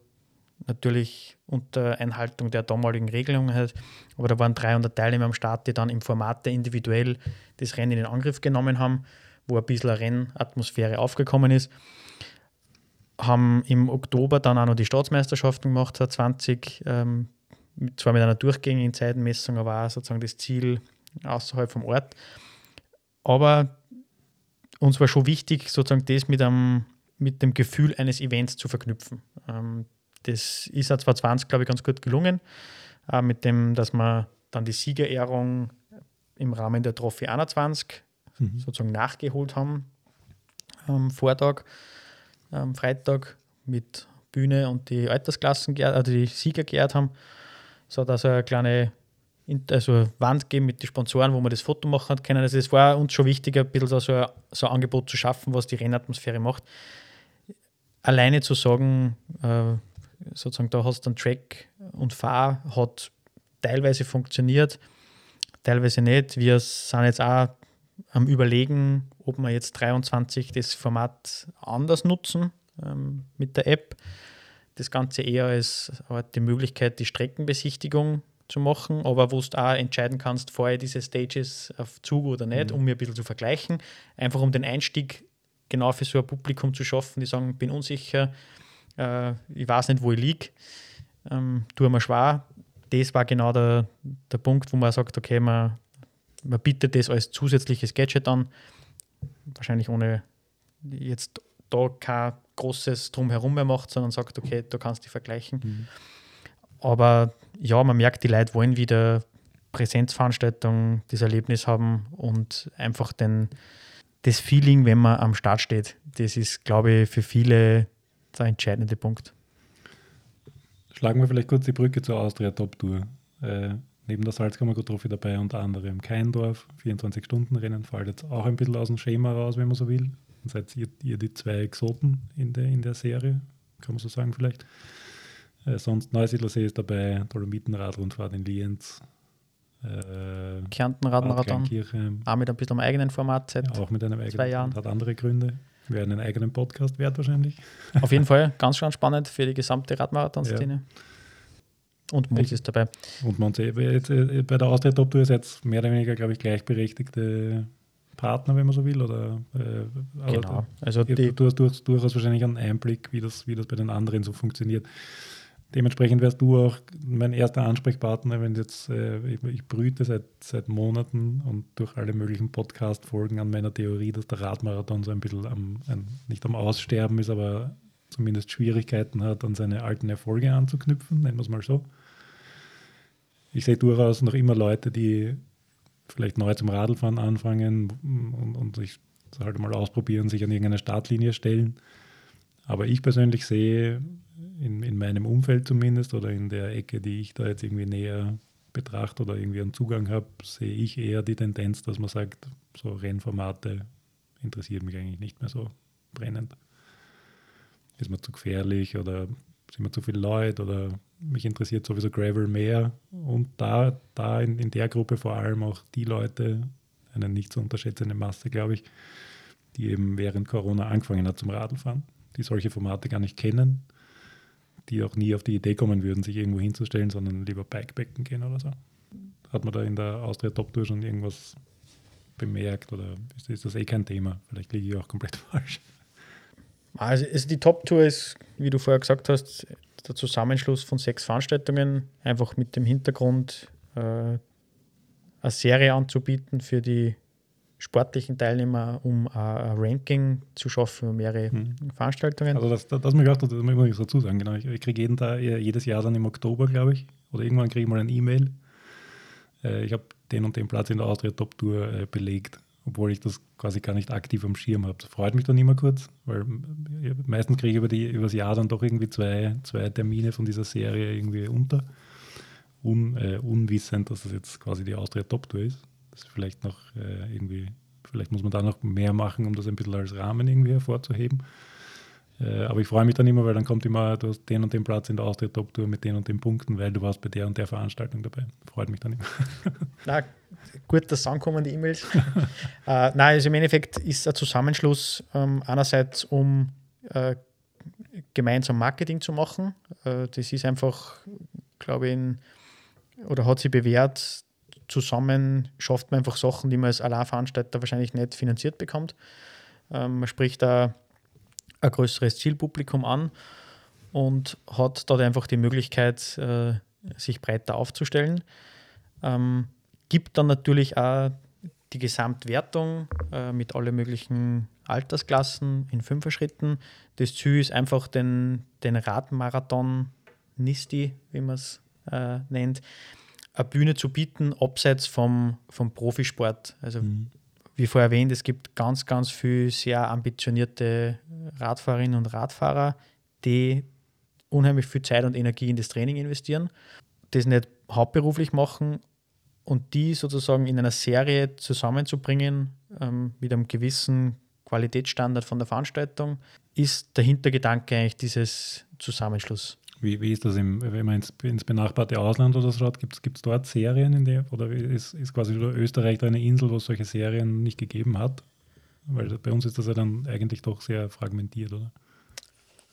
natürlich unter Einhaltung der damaligen Regelungen hat. Aber da waren 300 Teilnehmer am Start, die dann im Format individuell das Rennen in Angriff genommen haben, wo ein bisschen eine Rennatmosphäre aufgekommen ist. Haben im Oktober dann auch noch die Staatsmeisterschaften gemacht, 2020, ähm, zwar mit einer durchgängigen Zeitmessung, aber auch sozusagen das Ziel außerhalb vom Ort. Aber uns war schon wichtig, sozusagen das mit, einem, mit dem Gefühl eines Events zu verknüpfen. Ähm, das ist auch 2020, glaube ich, ganz gut gelungen, mit dem, dass wir dann die Siegerehrung im Rahmen der Trophy 21 mhm. sozusagen nachgeholt haben am Vortag, am Freitag mit Bühne und die Altersklassen, also die Sieger geehrt haben. So hat also eine kleine also Wand geben mit den Sponsoren, wo man das Foto machen können. Also es war uns schon wichtig, ein bisschen so ein, so ein Angebot zu schaffen, was die Rennatmosphäre macht. Alleine zu sagen, äh, sozusagen da hast du einen Track und Fahr hat teilweise funktioniert, teilweise nicht. Wir sind jetzt auch am Überlegen, ob wir jetzt 23 das Format anders nutzen ähm, mit der App. Das Ganze eher als die Möglichkeit, die Streckenbesichtigung zu machen, aber wo du auch entscheiden kannst, vorher diese Stages auf Zug oder nicht, mhm. um mir ein bisschen zu vergleichen. Einfach um den Einstieg genau für so ein Publikum zu schaffen, die sagen, bin unsicher, äh, ich weiß nicht, wo ich liege, ähm, tue mir schwer. Das war genau der, der Punkt, wo man sagt, okay, man, man bietet das als zusätzliches Gadget an, wahrscheinlich ohne jetzt da keine großes Drumherum mehr macht, sondern sagt, okay, du kannst die vergleichen. Mhm. Aber ja, man merkt, die Leute wollen wieder Präsenzveranstaltungen, das Erlebnis haben und einfach den, das Feeling, wenn man am Start steht. Das ist, glaube ich, für viele der entscheidende Punkt.
Schlagen wir vielleicht kurz die Brücke zur Austria Top Tour. Äh, neben der Salzkammer-Trophy dabei unter anderem Keindorf, 24-Stunden-Rennen, fällt jetzt auch ein bisschen aus dem Schema raus, wenn man so will. Dann seid ihr, ihr die zwei Exoten in der, in der Serie, kann man so sagen vielleicht. Äh, sonst Neusiedlersee ist dabei, Dolomitenradrundfahrt in Lienz.
Äh, Kärnten-Radmarathon. Auch mit ein bisschen einem eigenen Format
seit ja, auch mit einem eigenen zwei Jahren. Hat andere Gründe. Wäre einen eigenen Podcast wert wahrscheinlich.
Auf jeden Fall, ganz, ganz spannend für die gesamte Radmarathon-Szene. Ja. Und Mons ist dabei.
Und Mons, äh, äh, bei der Austria Top Tour ist jetzt mehr oder weniger, glaube ich, gleichberechtigte Partner, wenn man so will. Oder,
äh, genau. Also
die, du hast durchaus wahrscheinlich einen Einblick, wie das, wie das bei den anderen so funktioniert. Dementsprechend wärst du auch mein erster Ansprechpartner, wenn jetzt, äh, ich, ich, brüte seit, seit Monaten und durch alle möglichen Podcast-Folgen an meiner Theorie, dass der Radmarathon so ein bisschen am, ein, nicht am Aussterben ist, aber zumindest Schwierigkeiten hat, an seine alten Erfolge anzuknüpfen, nennen wir es mal so. Ich sehe durchaus noch immer Leute, die vielleicht neu zum Radlfahren anfangen und, und sich halt mal ausprobieren, sich an irgendeine Startlinie stellen. Aber ich persönlich sehe in, in meinem Umfeld zumindest oder in der Ecke, die ich da jetzt irgendwie näher betrachte oder irgendwie einen Zugang habe, sehe ich eher die Tendenz, dass man sagt, so Rennformate interessiert mich eigentlich nicht mehr so brennend. Ist mir zu gefährlich oder sind mir zu viele Leute oder mich interessiert sowieso Gravel mehr. Und da, da in, in der Gruppe vor allem auch die Leute, eine nicht zu unterschätzende Masse, glaube ich, die eben während Corona angefangen hat zum Radlfahren, die solche Formate gar nicht kennen die auch nie auf die Idee kommen würden, sich irgendwo hinzustellen, sondern lieber Bikepacken gehen oder so. Hat man da in der Austria Top Tour schon irgendwas bemerkt oder ist, ist das eh kein Thema? Vielleicht liege ich auch komplett falsch.
Also, also die Top Tour ist, wie du vorher gesagt hast, der Zusammenschluss von sechs Veranstaltungen, einfach mit dem Hintergrund, äh, eine Serie anzubieten für die sportlichen Teilnehmer, um ein Ranking zu schaffen, mehrere mhm. Veranstaltungen.
Also das, das, das muss ich auch das muss ich dazu sagen, genau. Ich, ich kriege jeden Tag, jedes Jahr dann im Oktober, glaube ich, oder irgendwann kriege ich mal ein E-Mail. Äh, ich habe den und den Platz in der Austria Top Tour äh, belegt, obwohl ich das quasi gar nicht aktiv am Schirm habe. Das freut mich dann immer kurz, weil meistens kriege ich über, die, über das Jahr dann doch irgendwie zwei, zwei Termine von dieser Serie irgendwie unter. Un, äh, unwissend, dass das jetzt quasi die Austria Top Tour ist das vielleicht noch äh, irgendwie, vielleicht muss man da noch mehr machen, um das ein bisschen als Rahmen irgendwie hervorzuheben. Äh, aber ich freue mich dann immer, weil dann kommt immer, du hast den und den Platz in der Austria Top Tour mit den und den Punkten, weil du warst bei der und der Veranstaltung dabei. Freut mich dann immer.
Na, gut, dass ankommen die E-Mails. äh, nein, also im Endeffekt ist ein Zusammenschluss ähm, einerseits, um äh, gemeinsam Marketing zu machen. Äh, das ist einfach, glaube ich, in, oder hat sich bewährt, zusammen schafft man einfach Sachen, die man als Alleinveranstalter wahrscheinlich nicht finanziert bekommt. Ähm, man spricht da ein größeres Zielpublikum an und hat dort einfach die Möglichkeit, äh, sich breiter aufzustellen. Ähm, gibt dann natürlich auch die Gesamtwertung äh, mit allen möglichen Altersklassen in fünf Schritten. Das Ziel ist einfach den, den Radmarathon Nisti, wie man es äh, nennt, eine Bühne zu bieten, abseits vom, vom Profisport. Also, mhm. Wie vorher erwähnt, es gibt ganz, ganz viele sehr ambitionierte Radfahrerinnen und Radfahrer, die unheimlich viel Zeit und Energie in das Training investieren, das nicht hauptberuflich machen und die sozusagen in einer Serie zusammenzubringen ähm, mit einem gewissen Qualitätsstandard von der Veranstaltung, ist der Hintergedanke eigentlich dieses Zusammenschluss.
Wie, wie ist das, im, wenn man ins, ins benachbarte Ausland oder so schaut? Gibt es dort Serien, in der, oder ist, ist quasi Österreich da eine Insel, wo es solche Serien nicht gegeben hat? Weil bei uns ist das ja dann eigentlich doch sehr fragmentiert, oder?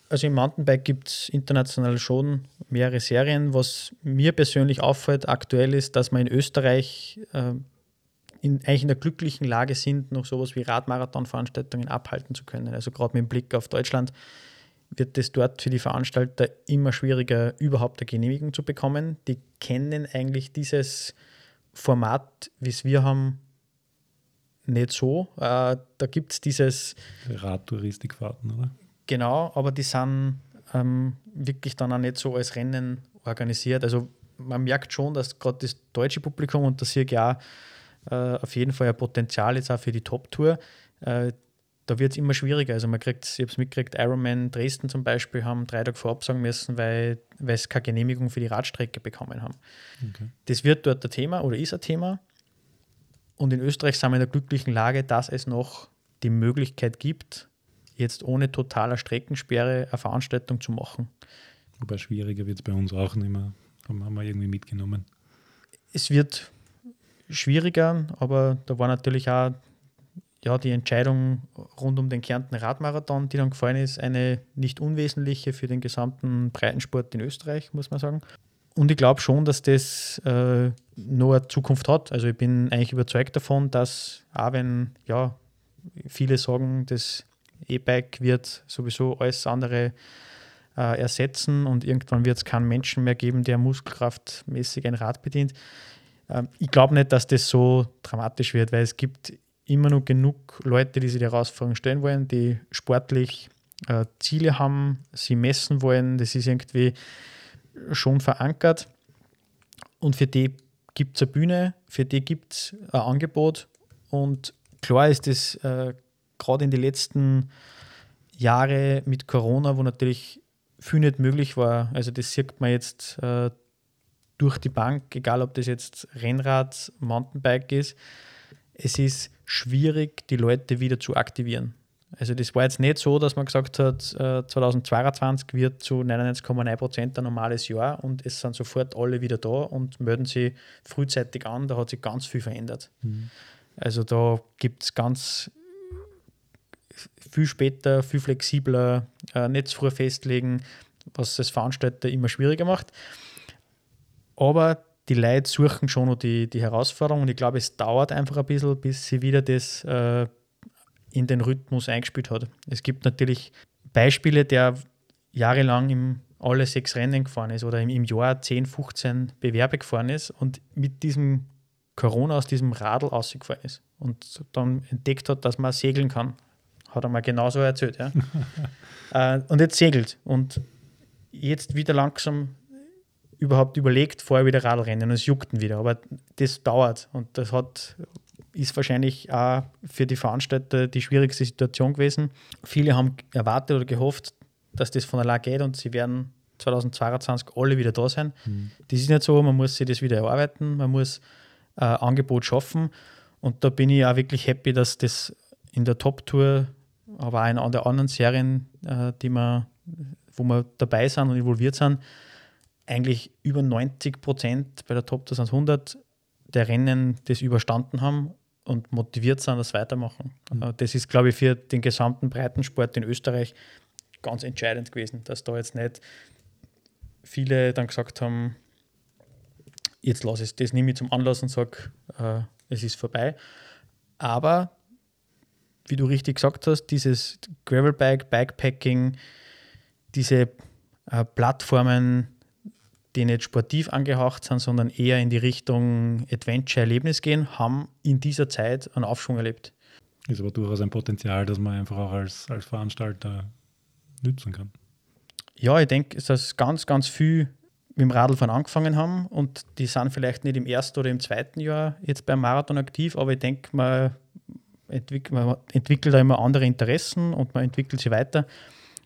Also im Mountainbike gibt es international schon mehrere Serien. Was mir persönlich auffällt aktuell ist, dass wir in Österreich äh, in, eigentlich in der glücklichen Lage sind, noch sowas wie Radmarathon-Veranstaltungen abhalten zu können. Also gerade mit Blick auf Deutschland wird es dort für die Veranstalter immer schwieriger, überhaupt eine Genehmigung zu bekommen. Die kennen eigentlich dieses Format, wie es wir haben, nicht so. Äh, da gibt es dieses.
Radtouristikfahrten, oder?
Genau, aber die sind ähm, wirklich dann auch nicht so als Rennen organisiert. Also man merkt schon, dass gerade das deutsche Publikum, und das ich auch äh, auf jeden Fall ein Potenzial jetzt auch für die Top-Tour, äh, da wird es immer schwieriger. Also man kriegt, ich habe es mitgekriegt, Ironman Dresden zum Beispiel haben drei Tage vorabsagen müssen, weil, weil sie keine Genehmigung für die Radstrecke bekommen haben. Okay. Das wird dort ein Thema oder ist ein Thema. Und in Österreich sind wir in der glücklichen Lage, dass es noch die Möglichkeit gibt, jetzt ohne totaler Streckensperre eine Veranstaltung zu machen.
Wobei schwieriger wird es bei uns auch nicht mehr, haben wir irgendwie mitgenommen.
Es wird schwieriger, aber da war natürlich auch ja, die Entscheidung rund um den Kärnten Radmarathon, die dann gefallen ist, eine nicht unwesentliche für den gesamten Breitensport in Österreich, muss man sagen. Und ich glaube schon, dass das äh, noch eine Zukunft hat. Also ich bin eigentlich überzeugt davon, dass auch wenn ja, viele sagen, das E-Bike wird sowieso alles andere äh, ersetzen und irgendwann wird es keinen Menschen mehr geben, der muskelkraftmäßig ein Rad bedient. Ähm, ich glaube nicht, dass das so dramatisch wird, weil es gibt immer noch genug Leute, die sich die Herausforderung stellen wollen, die sportlich äh, Ziele haben, sie messen wollen. Das ist irgendwie schon verankert. Und für die gibt es eine Bühne, für die gibt es ein Angebot. Und klar ist das äh, gerade in den letzten Jahren mit Corona, wo natürlich viel nicht möglich war. Also das sieht man jetzt äh, durch die Bank, egal ob das jetzt Rennrad, Mountainbike ist. Es ist schwierig, die Leute wieder zu aktivieren. Also das war jetzt nicht so, dass man gesagt hat, 2022 äh, wird zu 99,9 Prozent ein normales Jahr und es sind sofort alle wieder da und melden sich frühzeitig an. Da hat sich ganz viel verändert. Mhm. Also da gibt es ganz viel später, viel flexibler, äh, nicht zu früh festlegen, was das Veranstalter immer schwieriger macht. Aber die Leute suchen schon noch die, die Herausforderung und ich glaube, es dauert einfach ein bisschen, bis sie wieder das äh, in den Rhythmus eingespielt hat. Es gibt natürlich Beispiele, der jahrelang im alle sechs Rennen gefahren ist oder im, im Jahr 10, 15 Bewerbe gefahren ist und mit diesem Corona aus diesem Radl ausgefahren ist und dann entdeckt hat, dass man segeln kann. Hat er mal genauso erzählt. Ja. äh, und jetzt segelt und jetzt wieder langsam überhaupt überlegt, vorher wieder Radrennen und es juckt ihn wieder. Aber das dauert und das hat, ist wahrscheinlich auch für die Veranstalter die schwierigste Situation gewesen. Viele haben erwartet oder gehofft, dass das von allein geht und sie werden 2022 alle wieder da sein. Mhm. Das ist nicht so, man muss sich das wieder erarbeiten, man muss ein äh, Angebot schaffen und da bin ich auch wirklich happy, dass das in der Top-Tour, aber auch in anderen Serien, äh, die wir, wo wir dabei sind und involviert sind, eigentlich über 90 Prozent bei der Top 100 der Rennen das überstanden haben und motiviert sind, das weitermachen. Mhm. Das ist, glaube ich, für den gesamten Breitensport in Österreich ganz entscheidend gewesen, dass da jetzt nicht viele dann gesagt haben, jetzt lasse ich das nehme ich zum Anlass und sage, äh, es ist vorbei. Aber wie du richtig gesagt hast, dieses Gravelbike, Bikepacking, diese äh, Plattformen, die nicht sportiv angehaucht sind, sondern eher in die Richtung Adventure-Erlebnis gehen, haben in dieser Zeit einen Aufschwung erlebt.
Ist aber durchaus ein Potenzial, das man einfach auch als, als Veranstalter nützen kann.
Ja, ich denke, dass ganz, ganz viel mit dem Radlfahren angefangen haben und die sind vielleicht nicht im ersten oder im zweiten Jahr jetzt beim Marathon aktiv, aber ich denke, man, entwick man entwickelt da immer andere Interessen und man entwickelt sie weiter.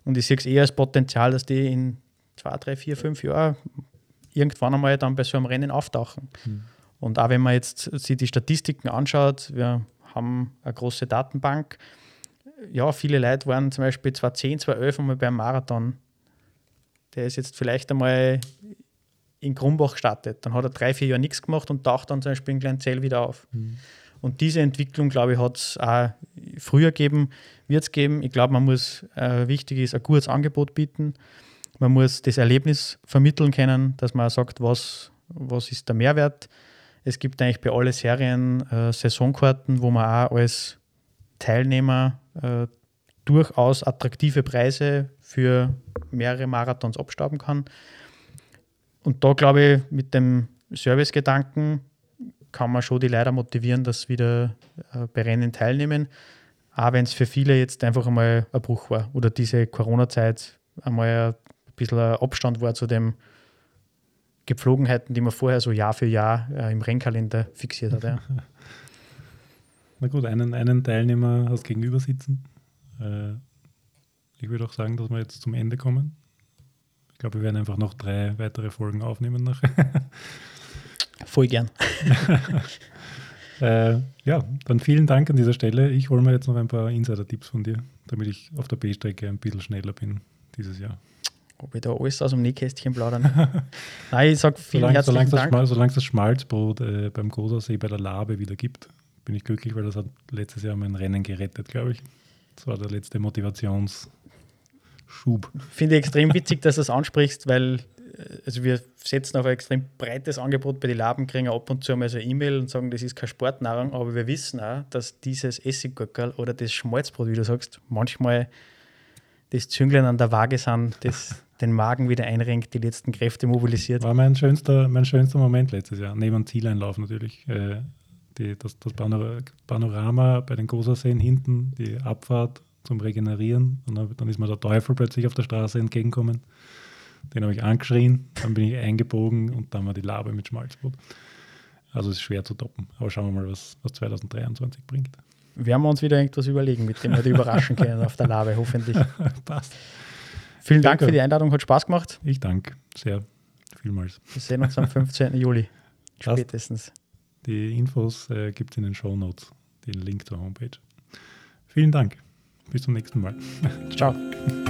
Und ich sehe es eher als Potenzial, dass die in zwei, drei, vier, fünf Jahren irgendwann einmal dann bei so einem Rennen auftauchen. Mhm. Und auch wenn man jetzt sich die Statistiken anschaut, wir haben eine große Datenbank. Ja, viele Leute waren zum Beispiel 2010, 2011 einmal beim Marathon. Der ist jetzt vielleicht einmal in Grumbach gestartet. Dann hat er drei, vier Jahre nichts gemacht und taucht dann zum Beispiel in Kleinzell wieder auf. Mhm. Und diese Entwicklung, glaube ich, hat es auch früher gegeben, wird es geben. Ich glaube, man muss, äh, wichtig ist, ein gutes Angebot bieten. Man muss das Erlebnis vermitteln können, dass man sagt, was, was ist der Mehrwert. Es gibt eigentlich bei allen Serien äh, Saisonkarten, wo man auch als Teilnehmer äh, durchaus attraktive Preise für mehrere Marathons abstauben kann. Und da glaube ich, mit dem Servicegedanken kann man schon die Leute motivieren, dass sie wieder äh, bei Rennen teilnehmen. auch wenn es für viele jetzt einfach einmal ein Bruch war oder diese Corona-Zeit einmal ein bisschen Abstand war zu den Gepflogenheiten, die man vorher so Jahr für Jahr äh, im Rennkalender fixiert hat. Ja.
Na gut, einen, einen Teilnehmer hast gegenüber sitzen. Äh, ich würde auch sagen, dass wir jetzt zum Ende kommen. Ich glaube, wir werden einfach noch drei weitere Folgen aufnehmen nachher.
Voll gern.
äh, ja, dann vielen Dank an dieser Stelle. Ich hole mir jetzt noch ein paar Insider-Tipps von dir, damit ich auf der B-Strecke ein bisschen schneller bin dieses Jahr.
Ob ich da alles aus dem Nähkästchen plaudern? Nein, ich sage vielen
solange,
herzlichen
solange
Dank.
Das solange es das Schmalzbrot äh, beim Gosersee bei der Labe wieder gibt, bin ich glücklich, weil das hat letztes Jahr mein Rennen gerettet, glaube ich. Das war der letzte Motivationsschub.
Finde ich extrem witzig, dass du das ansprichst, weil äh, also wir setzen auf ein extrem breites Angebot bei den Laben, kriegen ab und zu einmal so eine E-Mail und sagen, das ist keine Sportnahrung, aber wir wissen auch, dass dieses Essiggurkel oder das Schmalzbrot, wie du sagst, manchmal das Zünglein an der Waage sind, das den Magen wieder einrenkt, die letzten Kräfte mobilisiert.
War mein schönster, mein schönster Moment letztes Jahr, neben dem Zieleinlauf natürlich. Äh, die, das, das Panorama bei den Goserseen hinten, die Abfahrt zum Regenerieren. Und dann, dann ist mir der Teufel plötzlich auf der Straße entgegengekommen. Den habe ich angeschrien, dann bin ich eingebogen und dann war die Labe mit Schmalzbrot. Also es ist schwer zu toppen. Aber schauen wir mal, was, was 2023 bringt.
Werden wir uns wieder irgendwas überlegen, mit dem wir die überraschen können auf der Labe, hoffentlich.
Passt.
Vielen Dank für die Einladung, hat Spaß gemacht.
Ich danke sehr vielmals.
Wir sehen uns am 15. Juli. Spätestens.
Die Infos äh, gibt es in den Show Notes, den Link zur Homepage. Vielen Dank. Bis zum nächsten Mal.
Ciao.